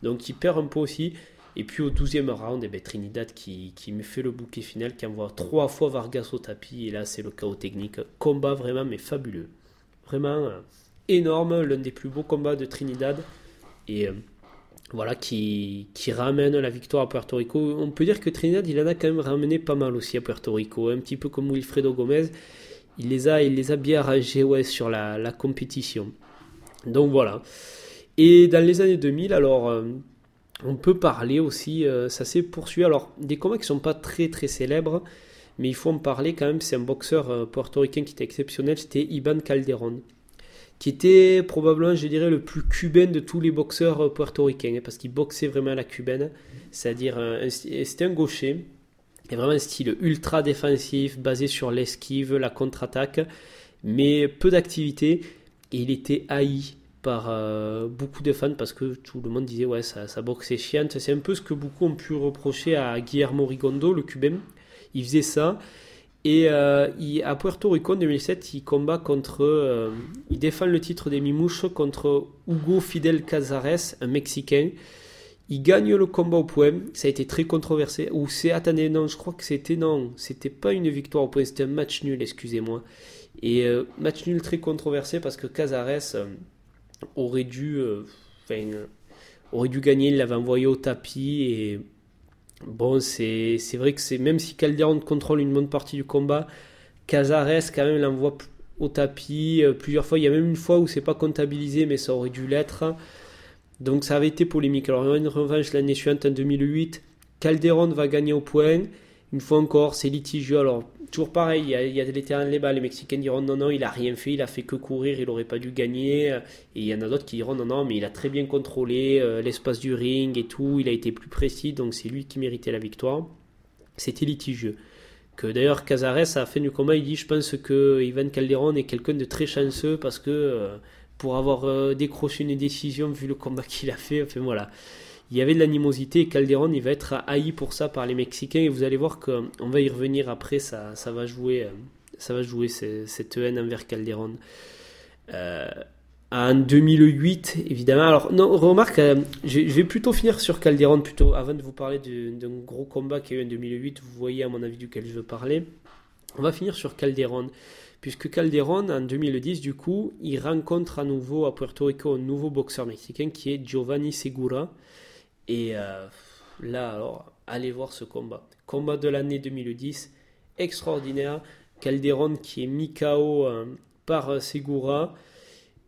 Donc il perd un peu aussi. Et puis au douzième round, eh ben, Trinidad qui, qui me fait le bouquet final, qui envoie trois fois Vargas au tapis. Et là, c'est le chaos technique. Combat vraiment, mais fabuleux. Vraiment euh, énorme, l'un des plus beaux combats de Trinidad. Et euh, voilà, qui, qui, ramène la victoire à Puerto Rico. On peut dire que Trinidad, il en a quand même ramené pas mal aussi à Puerto Rico, un petit peu comme Wilfredo Gomez. Il les a, il les a bien rangés ouais, sur la, la, compétition. Donc voilà. Et dans les années 2000, alors, euh, on peut parler aussi, euh, ça s'est poursuivi. Alors, des combats qui ne sont pas très très célèbres, mais il faut en parler quand même. C'est un boxeur euh, portoricain qui était exceptionnel, c'était Iban Calderon qui était probablement, je dirais, le plus cubain de tous les boxeurs euh, portoricains, hein, parce qu'il boxait vraiment à la cubaine, c'est-à-dire c'était un gaucher, et vraiment un style ultra défensif, basé sur l'esquive, la contre-attaque, mais peu d'activité, et il était haï par euh, beaucoup de fans parce que tout le monde disait ouais ça, ça boxe est chiante c'est un peu ce que beaucoup ont pu reprocher à Guillermo Rigondo le cubain il faisait ça et euh, à Puerto Rico en 2007, il combat contre. Euh, il défend le titre des Mimouches contre Hugo Fidel Cazares, un Mexicain. Il gagne le combat au point. Ça a été très controversé. Ou c'est. Attendez, non, je crois que c'était. Non, c'était pas une victoire au point, c'était un match nul, excusez-moi. Et match nul très controversé parce que Cazares aurait dû. Enfin, aurait dû gagner. Il l'avait envoyé au tapis et Bon, c'est vrai que c'est même si Calderon contrôle une bonne partie du combat, Cazares quand même l'envoie au tapis euh, plusieurs fois. Il y a même une fois où c'est pas comptabilisé, mais ça aurait dû l'être. Donc ça avait été polémique. Alors il y a une revanche l'année suivante en 2008. Calderon va gagner au point. Une fois encore, c'est litigieux. Alors toujours pareil, il y a, il y a les terrains balles. Les Mexicains diront non, non, il a rien fait, il a fait que courir, il n'aurait pas dû gagner. Et il y en a d'autres qui diront non, non, mais il a très bien contrôlé euh, l'espace du ring et tout, il a été plus précis, donc c'est lui qui méritait la victoire. C'était litigieux. Que d'ailleurs Cazares à la fin du combat, il dit je pense que Ivan Calderon est quelqu'un de très chanceux parce que euh, pour avoir euh, décroché une décision vu le combat qu'il a fait, enfin voilà il y avait de l'animosité et Calderon il va être haï pour ça par les Mexicains. Et vous allez voir qu'on va y revenir après ça, ça va jouer euh, ça va jouer cette haine envers Calderon. Euh, en 2008 évidemment. Alors non remarque euh, je, vais plutôt finir sur Calderon plutôt avant de vous parler d'un gros combat qui a eu en 2008 vous voyez à mon avis duquel je veux parler. On va finir sur Calderon puisque Calderon en 2010 du coup il rencontre à nouveau à Puerto Rico un nouveau boxeur mexicain qui est Giovanni Segura et euh, là, alors, allez voir ce combat. Combat de l'année 2010, extraordinaire. Calderon qui est mis KO euh, par euh, Segura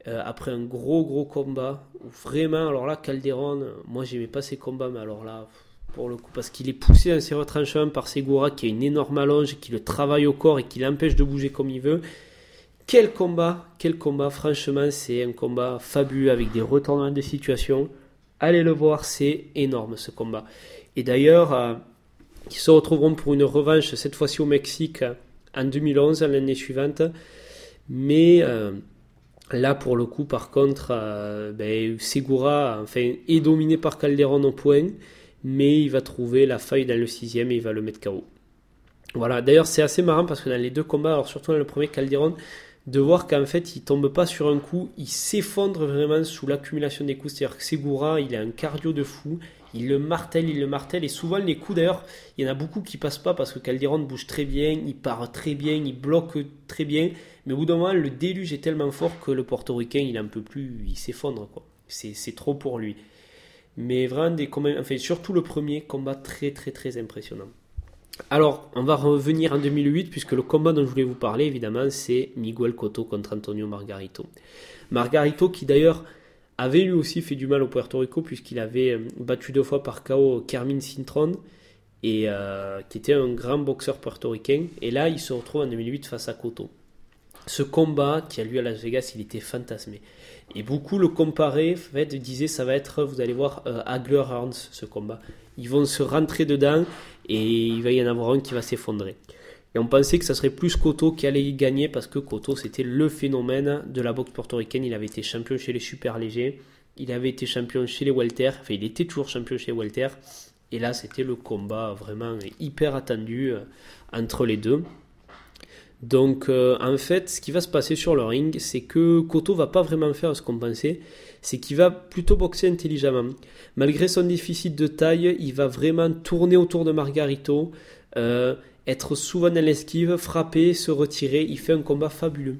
après un gros gros combat. Vraiment, alors là, Calderon, moi j'aimais pas ses combats, mais alors là, pour le coup, parce qu'il est poussé dans ses retranchements par Segura qui a une énorme allonge, qui le travaille au corps et qui l'empêche de bouger comme il veut. Quel combat, quel combat, franchement, c'est un combat fabuleux avec des retournements de situation Allez le voir, c'est énorme ce combat. Et d'ailleurs, euh, ils se retrouveront pour une revanche, cette fois-ci au Mexique, en 2011, l'année suivante. Mais euh, là, pour le coup, par contre, euh, ben, Segura est dominé par Calderon au point, mais il va trouver la faille dans le sixième et il va le mettre KO. Voilà, d'ailleurs, c'est assez marrant parce que dans les deux combats, alors surtout dans le premier, Calderon, de voir qu'en fait il tombe pas sur un coup, il s'effondre vraiment sous l'accumulation des coups. C'est-à-dire que Segura, il a un cardio de fou, il le martèle, il le martèle, et souvent les coups d'ailleurs, il y en a beaucoup qui passent pas parce que Calderon bouge très bien, il part très bien, il bloque très bien, mais au bout d'un moment le déluge est tellement fort que le portoricain il en peut plus, il s'effondre quoi. C'est trop pour lui. Mais vraiment des enfin surtout le premier combat très très très impressionnant. Alors, on va revenir en 2008, puisque le combat dont je voulais vous parler, évidemment, c'est Miguel Cotto contre Antonio Margarito. Margarito, qui d'ailleurs avait lui aussi fait du mal au Puerto Rico, puisqu'il avait euh, battu deux fois par KO Carmine Cintron, et euh, qui était un grand boxeur portoricain. Et là, il se retrouve en 2008 face à Cotto. Ce combat qui a lieu à Las Vegas, il était fantasmé. Et beaucoup le comparaient, en disaient ça va être, vous allez voir, euh, Hagler ce combat. Ils vont se rentrer dedans et il va y en avoir un qui va s'effondrer. Et on pensait que ça serait plus Cotto qui allait y gagner parce que Cotto c'était le phénomène de la boxe portoricaine. Il avait été champion chez les super légers, il avait été champion chez les welter, enfin il était toujours champion chez les welter. Et là c'était le combat vraiment hyper attendu euh, entre les deux. Donc euh, en fait, ce qui va se passer sur le ring, c'est que Koto va pas vraiment faire ce qu'on pensait, c'est qu'il va plutôt boxer intelligemment. Malgré son déficit de taille, il va vraiment tourner autour de Margarito, euh, être souvent dans l'esquive, frapper, se retirer. Il fait un combat fabuleux.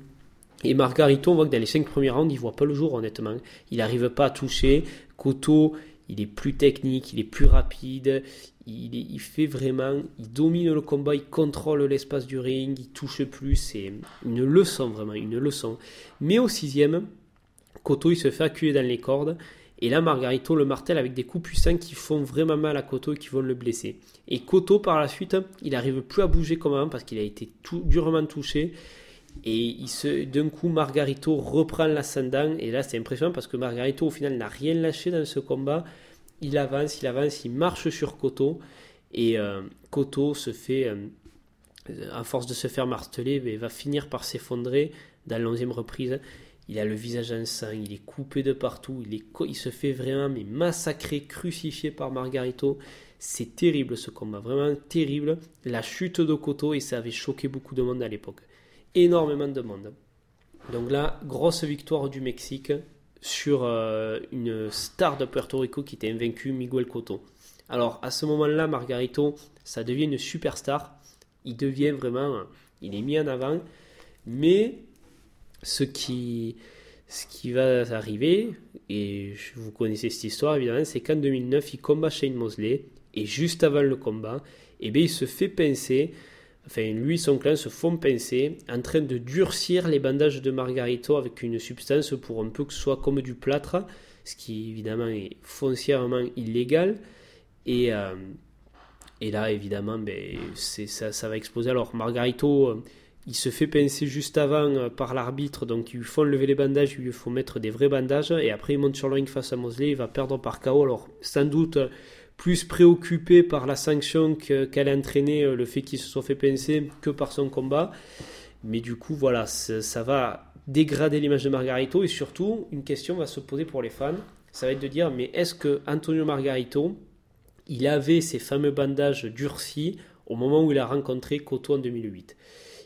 Et Margarito, on voit que dans les 5 premiers rounds, il voit pas le jour honnêtement. Il n'arrive pas à toucher. Koto, il est plus technique, il est plus rapide, il, fait vraiment, il domine le combat, il contrôle l'espace du ring, il touche plus, c'est une leçon vraiment, une leçon. Mais au sixième, Koto il se fait acculer dans les cordes, et là Margarito le martèle avec des coups puissants qui font vraiment mal à Koto et qui vont le blesser. Et Koto par la suite, il n'arrive plus à bouger comme avant parce qu'il a été durement touché. Et d'un coup, Margarito reprend l'ascendant. Et là, c'est impressionnant parce que Margarito, au final, n'a rien lâché dans ce combat il avance, il avance, il marche sur Koto. Et euh, Koto se fait, euh, à force de se faire marteler, il va finir par s'effondrer dans l'onzième reprise. Il a le visage en sang, il est coupé de partout, il, se fait vraiment mais massacrer, crucifié par Margarito. C'est terrible ce combat, vraiment terrible. La chute de Koto et ça avait choqué beaucoup de monde à l'époque. Énormément de monde. Donc là, grosse victoire du Mexique, sur euh, une star de Puerto Rico qui était invaincu, Miguel Cotto. Alors à ce moment-là, Margarito, ça devient une superstar. Il devient vraiment, il est mis en avant. Mais ce qui, ce qui va arriver, et vous connaissez cette histoire évidemment, c'est qu'en 2009, il combat Shane Mosley. Et juste avant le combat, eh il se fait pincer enfin lui et son clan se font pincer en train de durcir les bandages de Margarito avec une substance pour un peu que ce soit comme du plâtre, ce qui évidemment est foncièrement illégal. Et, euh, et là évidemment ben, ça, ça va exploser. Alors Margarito euh, il se fait pincer juste avant euh, par l'arbitre, donc ils lui font lever les bandages, il lui faut mettre des vrais bandages, et après il monte sur le face à Mosley, il va perdre par KO. Alors sans doute plus préoccupé par la sanction qu'elle a entraîné euh, le fait qu'il se soit fait pincer que par son combat. Mais du coup, voilà, ça va dégrader l'image de Margarito et surtout, une question va se poser pour les fans. Ça va être de dire, mais est-ce que Antonio Margarito, il avait ces fameux bandages durcis au moment où il a rencontré Cotto en 2008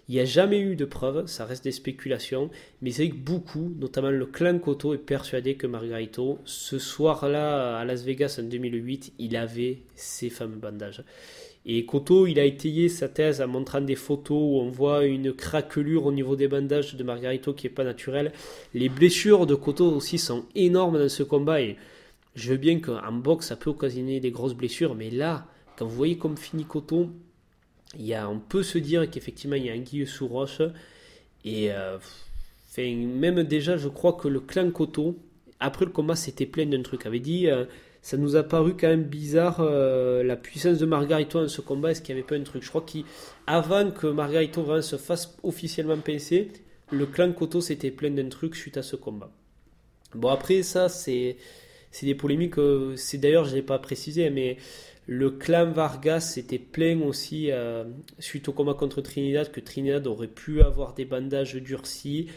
il n'y a jamais eu de preuves, ça reste des spéculations, mais c'est que beaucoup, notamment le clan Koto, est persuadé que Margarito, ce soir-là à Las Vegas en 2008, il avait ces fameux bandages. Et Koto, il a étayé sa thèse en montrant des photos où on voit une craquelure au niveau des bandages de Margarito qui n'est pas naturelle. Les blessures de Koto aussi sont énormes dans ce combat et je veux bien qu'en boxe ça peut occasionner des grosses blessures, mais là, quand vous voyez comme finit Koto, il y a, on peut se dire qu'effectivement il y a un guille sous roche. Et euh, même déjà, je crois que le clan Koto, après le combat, c'était plein d'un truc. avait dit, euh, ça nous a paru quand même bizarre euh, la puissance de Margarito dans ce combat. Est-ce qu'il n'y avait pas un truc? Je crois qu'avant que Margarito se fasse officiellement pincer, le clan Koto s'était plein d'un truc suite à ce combat. Bon, après ça, c'est c'est des polémiques, c'est d'ailleurs, je ne l'ai pas précisé, mais le clan Vargas s'était plaint aussi suite au combat contre Trinidad que Trinidad aurait pu avoir des bandages durcis.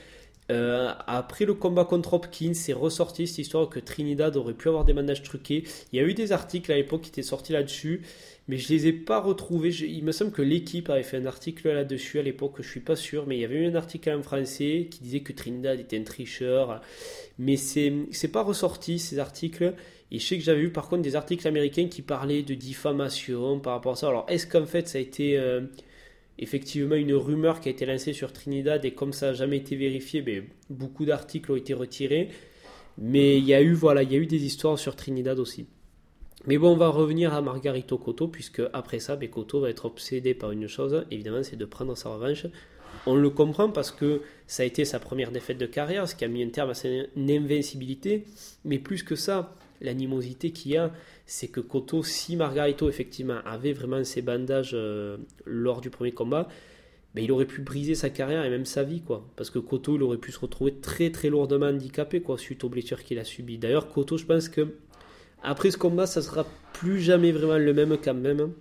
Euh, après le combat contre Hopkins, c'est ressorti cette histoire que Trinidad aurait pu avoir des bandages truqués. Il y a eu des articles à l'époque qui étaient sortis là-dessus, mais je les ai pas retrouvés. il me semble que l'équipe avait fait un article là-dessus à l'époque, je suis pas sûr, mais il y avait eu un article en français qui disait que Trinidad était un tricheur. Mais c'est pas ressorti ces articles. Et je sais que j'avais vu par contre des articles américains qui parlaient de diffamation par rapport à ça. Alors est-ce qu'en fait ça a été euh, effectivement une rumeur qui a été lancée sur Trinidad et comme ça n'a jamais été vérifié, ben, beaucoup d'articles ont été retirés. Mais il y a eu voilà, il y a eu des histoires sur Trinidad aussi. Mais bon, on va revenir à Margarito Cotto, puisque après ça, ben, Cotto va être obsédé par une chose, évidemment, c'est de prendre sa revanche. On le comprend parce que ça a été sa première défaite de carrière, ce qui a mis un terme à son invincibilité. Mais plus que ça, l'animosité qu'il y a, c'est que Koto, si Margarito effectivement avait vraiment ses bandages euh, lors du premier combat, ben, il aurait pu briser sa carrière et même sa vie. Parce que Koto, il aurait pu se retrouver très très lourdement handicapé, quoi, suite aux blessures qu'il a subies. D'ailleurs, Koto, je pense que après ce combat, ça sera plus jamais vraiment le même quand même.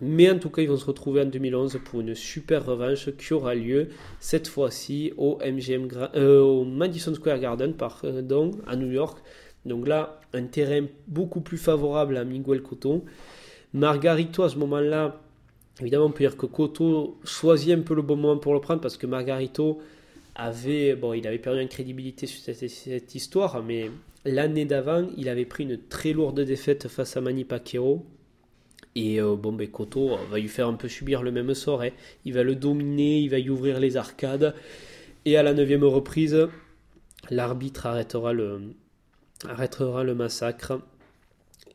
Mais en tout cas, ils vont se retrouver en 2011 pour une super revanche qui aura lieu cette fois-ci au MGM euh, au Madison Square Garden, pardon, à New York. Donc là, un terrain beaucoup plus favorable à Miguel Cotto. Margarito, à ce moment-là, évidemment, on peut dire que Cotto choisit un peu le bon moment pour le prendre parce que Margarito avait, bon, il avait perdu en crédibilité sur cette, histoire, mais l'année d'avant, il avait pris une très lourde défaite face à Manny Pacquiao. Et euh, bon, ben, Cotto va lui faire un peu subir le même sort. Hein. Il va le dominer, il va y ouvrir les arcades. Et à la neuvième reprise, l'arbitre arrêtera le, arrêtera le massacre.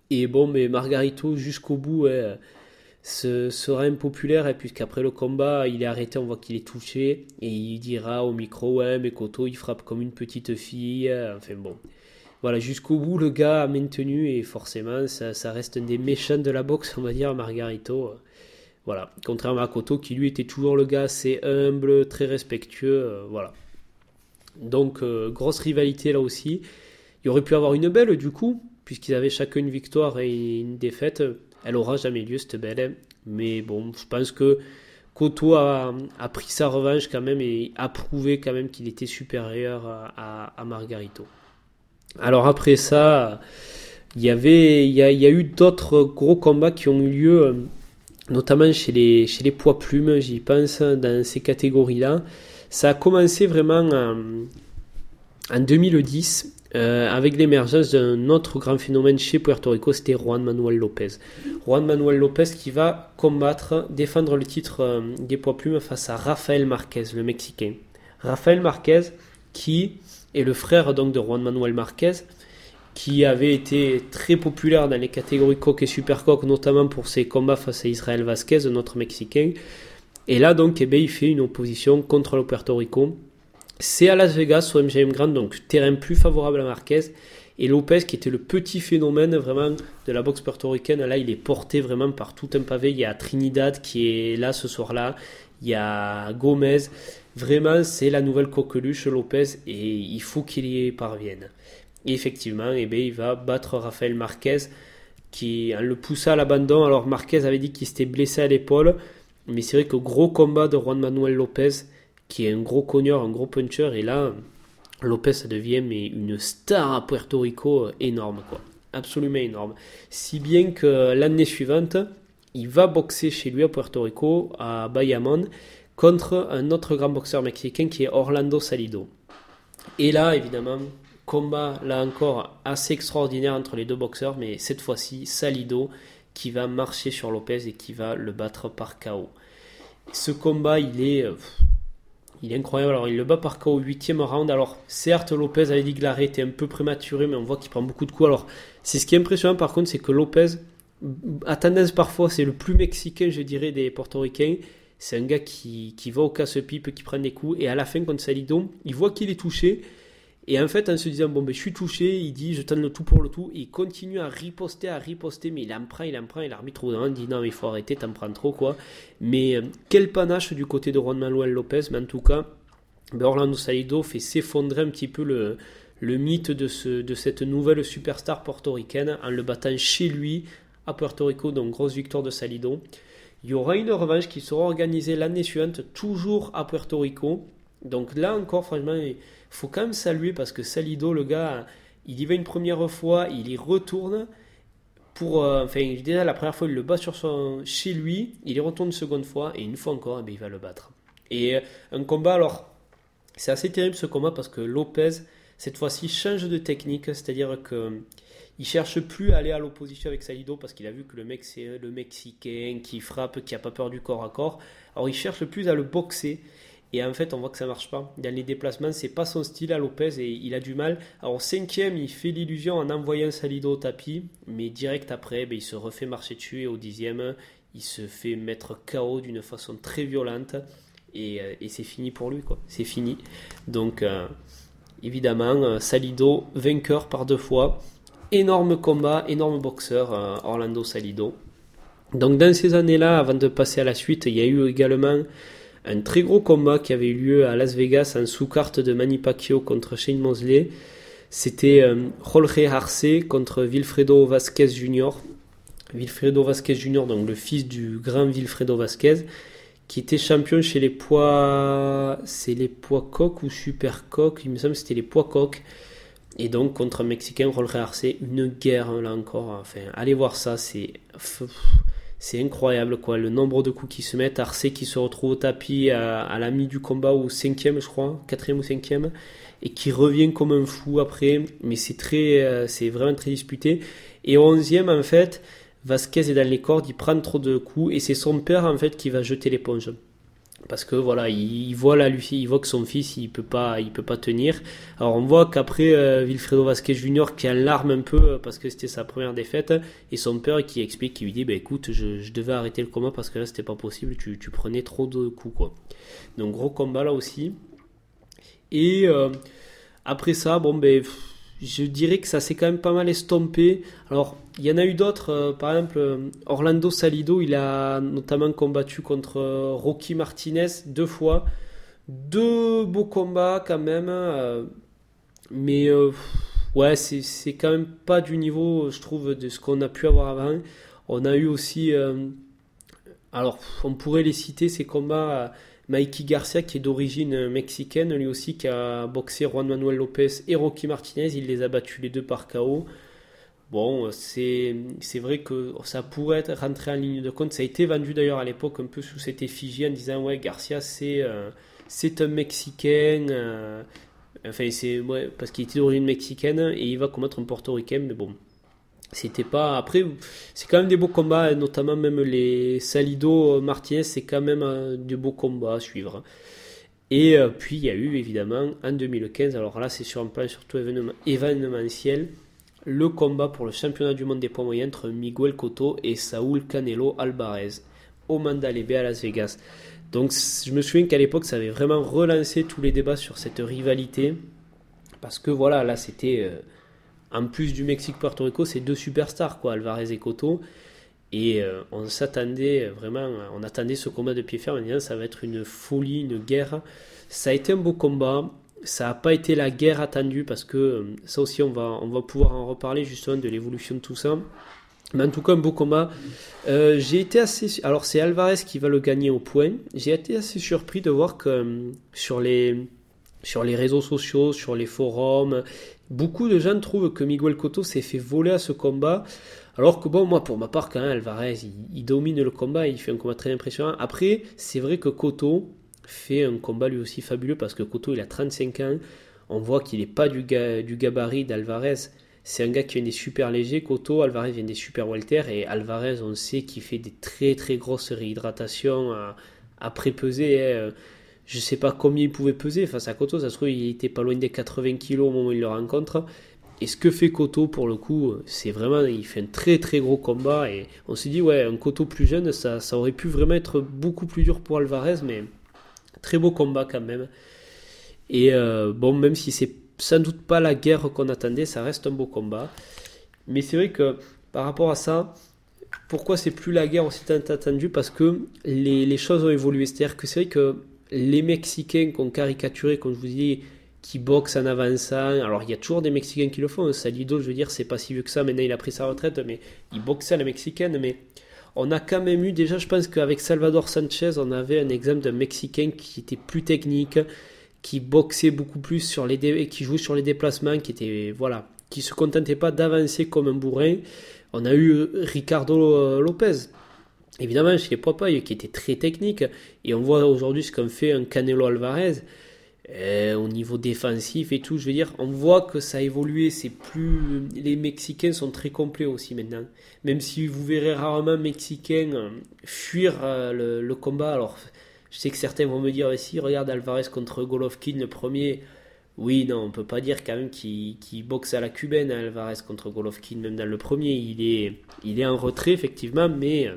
Et bon, mais Margarito, jusqu'au bout, sera impopulaire, et puisqu'après le combat, il est arrêté, on voit qu'il est touché, et il dira au micro, ouais, mais Koto, il frappe comme une petite fille. Enfin bon. Voilà, jusqu'au bout, le gars a maintenu, et forcément, ça, reste un des méchants de la boxe, on va dire, Margarito. Voilà, contrairement à Koto, qui lui était toujours le gars assez humble, très respectueux, euh, voilà. Donc, euh, grosse rivalité là aussi. Il aurait pu avoir une belle du coup, puisqu'ils avaient chacun une victoire et une défaite. Elle aura jamais lieu cette belle. Mais bon, je pense que Koto a, pris sa revanche quand même et a prouvé quand même qu'il était supérieur à, Margarito. Alors après ça, il y avait, il y a, eu d'autres gros combats qui ont eu lieu, notamment chez les, chez les poids plumes, j'y pense, dans ces catégories-là. Ça a commencé vraiment en, en 2010 euh, avec l'émergence d'un autre grand phénomène chez Puerto Rico, c'était Juan Manuel Lopez. Juan Manuel Lopez qui va combattre, défendre le titre euh, des poids plumes face à Rafael Marquez, le Mexicain. Rafael Marquez, qui est le frère donc de Juan Manuel Marquez, qui avait été très populaire dans les catégories coq et super coq, notamment pour ses combats face à Israël Vasquez, notre Mexicain. Et là donc, eh bien, il fait une opposition contre le Puerto Rico c'est à Las Vegas, au MGM Grand, donc terrain plus favorable à Marquez. Et Lopez, qui était le petit phénomène vraiment de la boxe portoricaine, là, il est porté vraiment par tout un pavé. Il y a Trinidad qui est là ce soir-là. Il y a Gomez. Vraiment, c'est la nouvelle coqueluche Lopez et il faut qu'il y parvienne. Et effectivement, eh bien, il va battre Rafael Marquez qui le poussa à l'abandon. Alors Marquez avait dit qu'il s'était blessé à l'épaule. Mais c'est vrai que gros combat de Juan Manuel Lopez qui est un gros cogneur, un gros puncher, et là, Lopez devient mais une star à Puerto Rico euh, énorme, quoi. Absolument énorme. Si bien que l'année suivante, il va boxer chez lui à Puerto Rico, à Bayamon, contre un autre grand boxeur mexicain qui est Orlando Salido. Et là, évidemment, combat, là encore, assez extraordinaire entre les deux boxeurs, mais cette fois-ci, Salido qui va marcher sur Lopez et qui va le battre par KO. Ce combat, il est euh, il est incroyable. Alors, il le bat par KO au huitième round. Alors, certes, Lopez avait dit que l'arrêt était un peu prématuré, mais on voit qu'il prend beaucoup de coups. Alors, c'est ce qui est impressionnant par contre, c'est que Lopez a tendance parfois, c'est le plus mexicain, je dirais, des portoricains. C'est un gars qui, qui va au casse-pipe, qui prend des coups. Et à la fin, contre Salido, il voit qu'il est touché. Et en fait, en se disant, bon, ben, je suis touché, il dit, je tente le tout pour le tout. Et il continue à riposter, à riposter, mais il en prend, il en prend. Et l'arbitre au dit, non, mais il faut arrêter, t'en prends trop, quoi. Mais euh, quel panache du côté de Juan Manuel Lopez. Mais en tout cas, ben, Orlando Salido fait s'effondrer un petit peu le, le mythe de, ce, de cette nouvelle superstar portoricaine en le battant chez lui à Puerto Rico, donc grosse victoire de Salido. Il y aura une revanche qui sera organisée l'année suivante, toujours à Puerto Rico. Donc là encore, franchement, il faut quand même saluer parce que Salido, le gars, il y va une première fois, il y retourne. Pour, euh, enfin, déjà la première fois, il le bat sur son, chez lui, il y retourne une seconde fois, et une fois encore, eh ben, il va le battre. Et euh, un combat, alors, c'est assez terrible ce combat parce que Lopez, cette fois-ci, change de technique, c'est-à-dire que il cherche plus à aller à l'opposition avec Salido parce qu'il a vu que le mec c'est le Mexicain qui frappe, qui a pas peur du corps à corps. Alors il cherche plus à le boxer. Et en fait, on voit que ça marche pas. Dans les déplacements, c'est pas son style à Lopez et il a du mal. Alors, cinquième, il fait l'illusion en envoyant Salido au tapis, mais direct après, ben, il se refait marcher dessus et au dixième, il se fait mettre KO d'une façon très violente et, euh, et c'est fini pour lui, quoi. C'est fini. Donc, euh, évidemment, euh, Salido vainqueur par deux fois. Énorme combat, énorme boxeur, Orlando Salido. Donc dans ces années-là, avant de passer à la suite, il y a eu également un très gros combat qui avait eu lieu à Las Vegas en sous-carte de Manny contre Shane Mosley. C'était euh, Jorge Arce contre Wilfredo Vasquez Jr. Wilfredo Vasquez Jr., donc le fils du grand Wilfredo Vasquez, qui était champion chez les poids. C'est les poids coq ou super coq? Il me semble que c'était les poids coq. Et donc contre un Mexicain, Rolre Arce, une guerre hein, là encore. Enfin, allez voir ça, c'est c'est incroyable quoi. Le nombre de coups qui se mettent. Arce qui se retrouve au tapis à, la mi du combat ou cinquième, je crois, quatrième ou cinquième, et qui revient comme un fou après. Mais c'est très, euh, c'est vraiment très disputé. Et onzième en fait, Vasquez est dans les cordes, il prend trop de coups et c'est son père en fait qui va jeter l'éponge parce que voilà, il, voit là, lui, il voit que son fils, il peut pas, il peut pas tenir. Alors on voit qu'après euh, Wilfredo Vasquez Jr. qui a larme un peu euh, parce que c'était sa première défaite et son père qui explique, qui lui dit, bah écoute, je, devais arrêter le combat parce que là c'était pas possible, tu, prenais trop de coups. Donc gros combat là aussi. Et euh, après ça, bon ben je dirais que ça s'est quand même pas mal estompé. Alors, il y en a eu d'autres. Euh, par exemple, euh, Orlando Salido, il a notamment combattu contre euh, Rocky Martinez deux fois. Deux beaux combats quand même. mais ouais, c'est quand même pas du niveau, je trouve, de ce qu'on a pu avoir avant. On a eu aussi. alors, on pourrait les citer, ces combats Mikey Garcia, qui est d'origine mexicaine, lui aussi, qui a boxé Juan Manuel Lopez et Rocky Martinez. Il les a battus les deux par KO. Bon, c'est vrai que ça pourrait être rentré en ligne de compte. Ça a été vendu d'ailleurs à l'époque un peu sous cette effigie en disant Ouais, Garcia, c'est euh, un Mexicain. Euh, enfin, c'est ouais, parce qu'il était d'origine mexicaine et il va combattre un portoricain. Mais bon, c'était pas. Après, c'est quand même des beaux combats, notamment même les Salido Martinez, c'est quand même euh, des beaux combats à suivre. Et euh, puis il y a eu évidemment en 2015, alors là c'est sur un plan surtout événementiel, le combat pour le championnat du monde des poids moyens entre Miguel Cotto et Saúl Canelo Alvarez au Mandalay Bay à Las Vegas. Donc je me souviens qu'à l'époque ça avait vraiment relancé tous les débats sur cette rivalité parce que voilà là c'était euh, en plus du Mexique-Puerto Rico, c'est deux superstars, quoi, Alvarez et Cotto. Et euh, on s'attendait vraiment, on attendait ce combat de pied ferme ça va être une folie, une guerre. Ça a été un beau combat. Ça n'a pas été la guerre attendue parce que euh, ça aussi on va, on va pouvoir en reparler justement de l'évolution de tout ça. Mais en tout cas, un beau combat. Euh, j'ai été assez. Alors, c'est Alvarez qui va le gagner au point. J'ai été assez surpris de voir que sur les, sur les réseaux sociaux, sur les forums, Beaucoup de gens trouvent que Miguel Cotto s'est fait voler à ce combat, alors que bon, moi pour ma part, quand même, Alvarez, il, domine le combat, il fait un combat très impressionnant. Après, c'est vrai que Cotto fait un combat lui aussi fabuleux parce que Cotto il a 35 ans, on voit qu'il n'est pas du, du gabarit d'Alvarez. C'est un gars qui vient des super légers, Cotto, Alvarez vient des super welter, et Alvarez, on sait qu'il fait des très très grosses réhydratations à, pré-peser. Hein. Je sais pas combien il pouvait peser face à Koto. Ça se trouve, il était pas loin des 80 kg au moment où il le rencontre. Et ce que fait Koto, pour le coup, c'est vraiment, il fait un très très gros combat. Et on s'est dit, ouais, un Koto plus jeune, ça, ça aurait pu vraiment être beaucoup plus dur pour Alvarez, mais très beau combat quand même. Et euh, bon, même si c'est sans doute pas la guerre qu'on attendait, ça reste un beau combat. Mais c'est vrai que par rapport à ça, pourquoi c'est plus la guerre aussi tant attendu? Parce que les, choses ont évolué. C'est-à-dire que c'est vrai que les Mexicains qu'on caricaturé, comme je vous dis, qui boxe en avançant. Alors il y a toujours des Mexicains qui le font. Salido, je veux dire, c'est pas si vieux que ça. Maintenant il a pris sa retraite, mais il boxait à la mexicaine. Mais on a quand même eu déjà, je pense qu'avec Salvador Sanchez, on avait un exemple d'un Mexicain qui était plus technique, qui boxait beaucoup plus sur les qui jouait sur les déplacements, qui était voilà, qui se contentait pas d'avancer comme un bourrin. On a eu Ricardo euh, Lopez, évidemment chez les Popeye, qui était très technique, et on voit aujourd'hui ce qu'en fait un Canelo Alvarez. Euh, au niveau défensif et tout, je veux dire, on voit que ça a évolué. C'est plus les Mexicains sont très complets aussi maintenant. Même si vous verrez rarement Mexicains euh, fuir euh, le, combat. Alors, je sais que certains vont me dire, si regarde Alvarez contre Golovkin le premier. Oui, non, on peut pas dire quand même qu'il boxe à la cubaine Alvarez contre Golovkin même dans le premier. Il est, il est en retrait effectivement, mais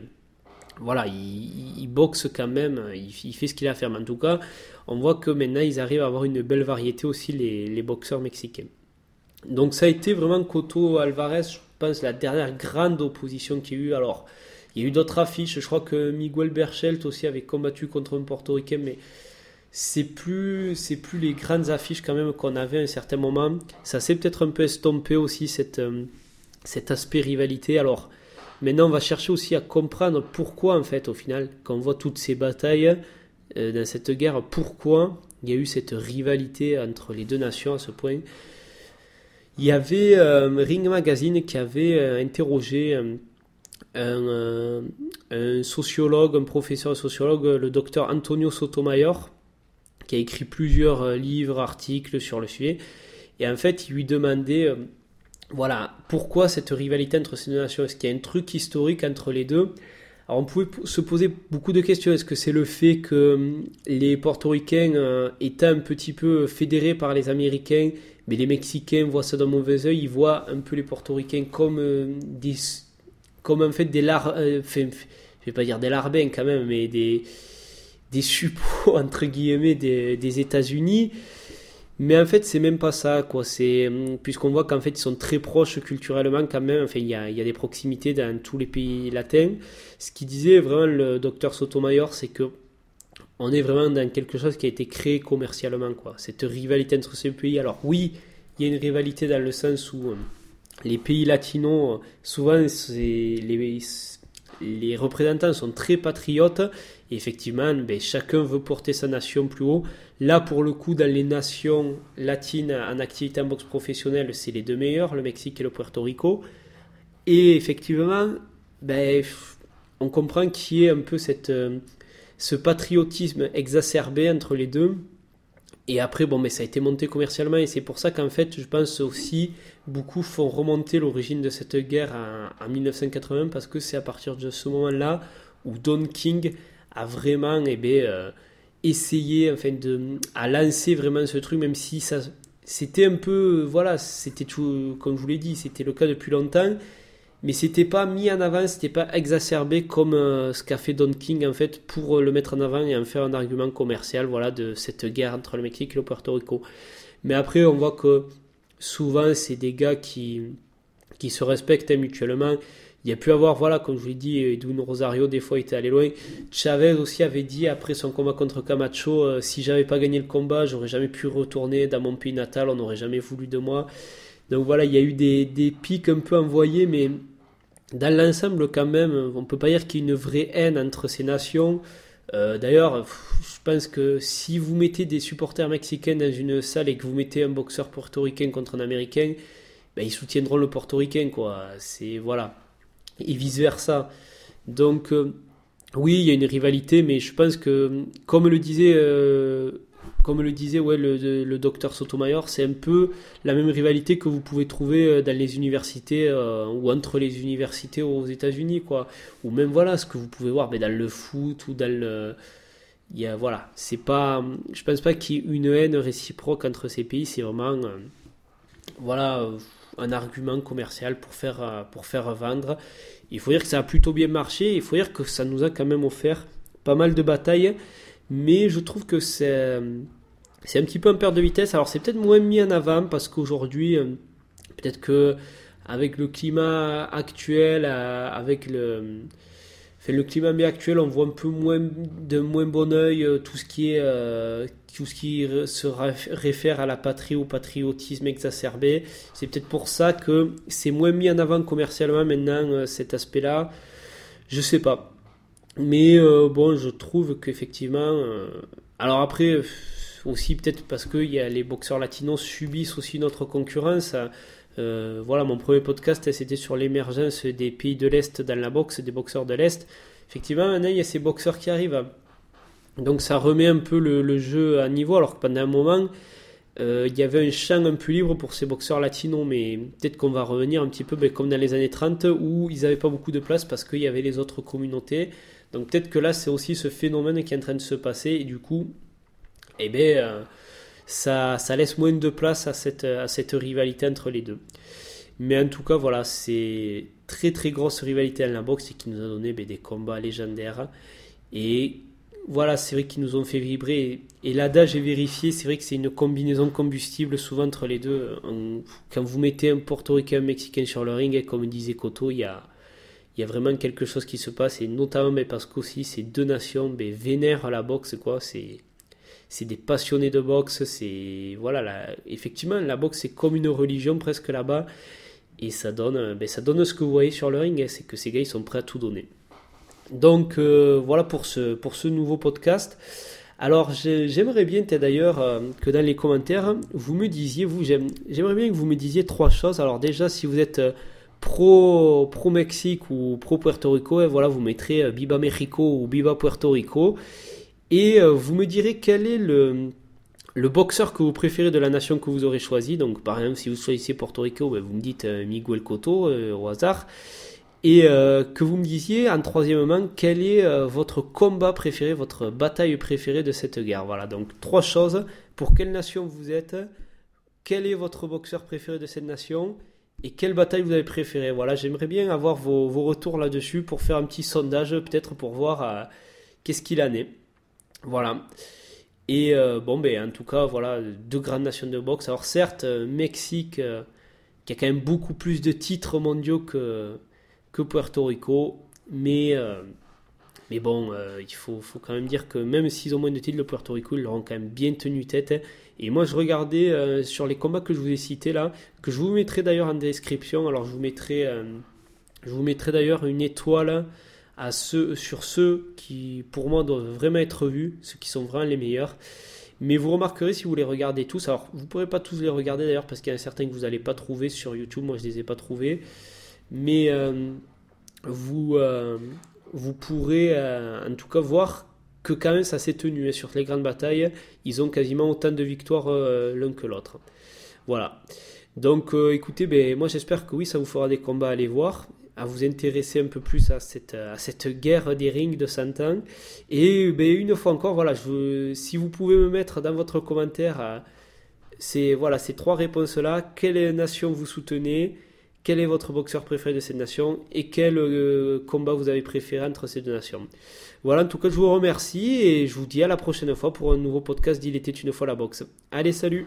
voilà, il, boxe quand même, il, fait ce qu'il a à faire. Mais en tout cas, on voit que maintenant, ils arrivent à avoir une belle variété aussi, les, boxeurs mexicains. Donc ça a été vraiment Coto Alvarez, je pense, la dernière grande opposition qu'il y a eu. Alors, il y a eu d'autres affiches. Je crois que Miguel Berchelt aussi avait combattu contre un portoricain, mais c'est plus, c'est plus les grandes affiches quand même qu'on avait à un certain moment. Ça s'est peut-être un peu estompé aussi, euh, cet aspect rivalité. Alors, Maintenant, on va chercher aussi à comprendre pourquoi, en fait, au final, quand on voit toutes ces batailles dans cette guerre, pourquoi il y a eu cette rivalité entre les deux nations à ce point? Il y avait euh, Ring Magazine qui avait euh, interrogé un, un, sociologue, un professeur sociologue, le docteur Antonio Sotomayor, qui a écrit plusieurs livres, articles sur le sujet. Et en fait, il lui demandait voilà, pourquoi cette rivalité entre ces deux nations? Est-ce qu'il y a un truc historique entre les deux? Alors on pouvait se poser beaucoup de questions. Est-ce que c'est le fait que hum, les portoricains euh, étaient un petit peu fédérés par les Américains, mais les Mexicains voient ça d'un mauvais oeil, ils voient un peu les portoricains comme euh, des, comme en fait des lar, euh, je vais pas dire des larbins quand même, mais des des suppôts <laughs> entre guillemets des États-Unis. Mais en fait, c'est même pas ça, quoi. C'est puisqu'on voit qu'en fait, ils sont très proches culturellement quand même. Enfin, il y a, des proximités dans tous les pays latins. Ce qui disait vraiment le docteur Sotomayor, c'est que on est vraiment dans quelque chose qui a été créé commercialement, quoi. Cette rivalité entre ces pays. Alors oui, il y a une rivalité dans le sens où hum, les pays latinos, souvent, c'est les, les représentants sont très patriotes et effectivement, ben, chacun veut porter sa nation plus haut. Là, pour le coup, dans les nations latines en activité en boxe professionnelle, c'est les deux meilleurs, le Mexique et le Puerto Rico. Et effectivement, ben, on comprend qu'il y ait un peu cette, euh, ce patriotisme exacerbé entre les deux. Et après, bon, mais ça a été monté commercialement et c'est pour ça qu'en fait, je pense aussi, beaucoup font remonter l'origine de cette guerre en, en 1980 parce que c'est à partir de ce moment-là où Don King à vraiment eh bien, euh, essayer enfin, de, à lancer vraiment ce truc, même si ça c'était un peu, voilà, c'était tout, comme je vous l'ai dit, c'était le cas depuis longtemps, mais c'était pas mis en avant, c'était pas exacerbé comme euh, ce qu'a fait Don King en fait pour le mettre en avant et en faire un argument commercial, voilà, de cette guerre entre le Mexique et le Puerto Rico. Mais après, on voit que souvent c'est des gars qui, qui se respectent mutuellement il y a pu avoir, voilà, comme je vous l'ai dit, Edwin Rosario, des fois, était allé loin. Chavez aussi avait dit, après son combat contre Camacho, euh, si j'avais pas gagné le combat, j'aurais jamais pu retourner dans mon pays natal, on n'aurait jamais voulu de moi. Donc voilà, il y a eu des, des pics un peu envoyés, mais dans l'ensemble, quand même, on peut pas dire qu'il y ait une vraie haine entre ces nations. Euh, d'ailleurs, je pense que si vous mettez des supporters mexicains dans une salle et que vous mettez un boxeur portoricain contre un américain, ben, ils soutiendront le portoricain, quoi. C'est voilà et vice-versa. Donc, euh, oui, il y a une rivalité, mais je pense que, comme le disait, euh, comme le, disait ouais, le, docteur Sotomayor, c'est un peu la même rivalité que vous pouvez trouver euh, dans les universités ou entre les universités aux États-Unis, quoi. Ou même, voilà, ce que vous pouvez voir mais dans le foot ou dans le. Il y a, voilà, c'est pas. Je pense pas qu'il y ait une haine réciproque entre ces pays, c'est vraiment. voilà un argument commercial pour faire, euh, pour faire vendre. Il faut dire que ça a plutôt bien marché, il faut dire que ça nous a quand même offert pas mal de batailles, mais je trouve que c'est, c'est un petit peu un perte de vitesse. Alors c'est peut-être moins mis en avant parce qu'aujourd'hui, euh, peut-être que avec le climat actuel, euh, avec le le climat actuel, on voit un peu moins de moins bon oeil tout ce qui est tout ce qui se réfère à la patrie ou patriotisme exacerbé. C'est peut-être pour ça que c'est moins mis en avant commercialement maintenant cet aspect-là. Je sais pas. Mais bon, je trouve qu'effectivement. alors après, aussi peut-être parce que y a les boxeurs latinos subissent aussi notre concurrence. Euh, voilà, mon premier podcast, c'était sur l'émergence des pays de l'Est dans la boxe, des boxeurs de l'Est. Effectivement, maintenant, il y a ces boxeurs qui arrivent. Donc ça remet un peu le, jeu à niveau, alors que pendant un moment, euh, il y avait un champ un peu libre pour ces boxeurs latinos, mais peut-être qu'on va revenir un petit peu ben, comme dans les années 30, où ils n'avaient pas beaucoup de place parce qu'il y avait les autres communautés. Donc peut-être que là, c'est aussi ce phénomène qui est en train de se passer, et du coup, eh bien, euh, ça, laisse moins de place à cette, rivalité entre les deux. Mais en tout cas, voilà, c'est très très grosse rivalité dans la boxe et qui nous a donné ben, des combats légendaires. Et voilà, c'est vrai qu'ils nous ont fait vibrer. Et l'adage est vérifié, c'est vrai que c'est une combinaison combustible souvent entre les deux. Quand vous mettez un portoricain un mexicain sur le ring, comme disait Koto, il y a, vraiment quelque chose qui se passe. Et notamment ben, parce qu'aussi ces deux nations ben, vénèrent la boxe. quoi. C'est c'est des passionnés de boxe, c'est voilà, effectivement la boxe c'est comme une religion presque là-bas et ça donne, ben, ça donne ce que vous voyez sur le ring, hein, c'est que ces gars ils sont prêts à tout donner. Donc euh, voilà pour ce, pour ce nouveau podcast. Alors j'aimerais bien d'ailleurs euh, que dans les commentaires vous me disiez, vous j'aimerais bien que vous me disiez trois choses. Alors déjà si vous êtes euh, pro pro Mexique ou pro Puerto Rico, et voilà vous mettrez Biba Mexico ou Biba Puerto Rico. Et euh, vous me direz quel est le, boxeur que vous préférez de la nation que vous aurez choisi. Donc, par exemple, si vous choisissez Porto Rico, ben, vous me dites euh, Miguel Cotto euh, au hasard. Et que vous me disiez, en troisièmement, quel est votre combat préféré, votre bataille préférée de cette guerre? Voilà, donc trois choses. Pour quelle nation vous êtes? Quel est votre boxeur préféré de cette nation? Et quelle bataille vous avez préférée Voilà, j'aimerais bien avoir vos, vos retours là-dessus pour faire un petit sondage, peut-être pour voir qu'est-ce qu'il en est. Voilà. Et euh, bon, ben, en tout cas, voilà, deux grandes nations de boxe. Alors, certes, euh, Mexique, euh, qui a quand même beaucoup plus de titres mondiaux que, que Puerto Rico, mais, mais bon, il faut, faut, quand même dire que même s'ils ont moins de titres, le Puerto Rico, ils l'auront quand même bien tenu tête. Et moi, je regardais sur les combats que je vous ai cités là, que je vous mettrai d'ailleurs en description. Alors, je vous mettrai, je vous mettrai d'ailleurs une étoile ceux, sur ceux qui, pour moi, doivent vraiment être vus, ceux qui sont vraiment les meilleurs. Mais vous remarquerez si vous les regardez tous, alors vous ne pourrez pas tous les regarder d'ailleurs parce qu'il y en a certains que vous n'allez pas trouver sur YouTube, moi je ne les ai pas trouvés. Mais euh, vous, euh, vous pourrez euh, en tout cas voir que quand même ça s'est tenu. Et sur les grandes batailles, ils ont quasiment autant de victoires l'un que l'autre. Voilà. Donc écoutez, ben, moi j'espère que oui, ça vous fera des combats à aller voir à vous intéresser un peu plus à cette, à cette guerre des rings de 100 ans. Et ben, une fois encore, voilà, si vous pouvez me mettre dans votre commentaire euh, ces, voilà, ces trois réponses-là, quelle nation vous soutenez, quel est votre boxeur préféré de cette nation et quel euh, combat vous avez préféré entre ces deux nations. Voilà, en tout cas, je vous remercie et je vous dis à la prochaine fois pour un nouveau podcast d'Il était une fois la boxe. Allez, salut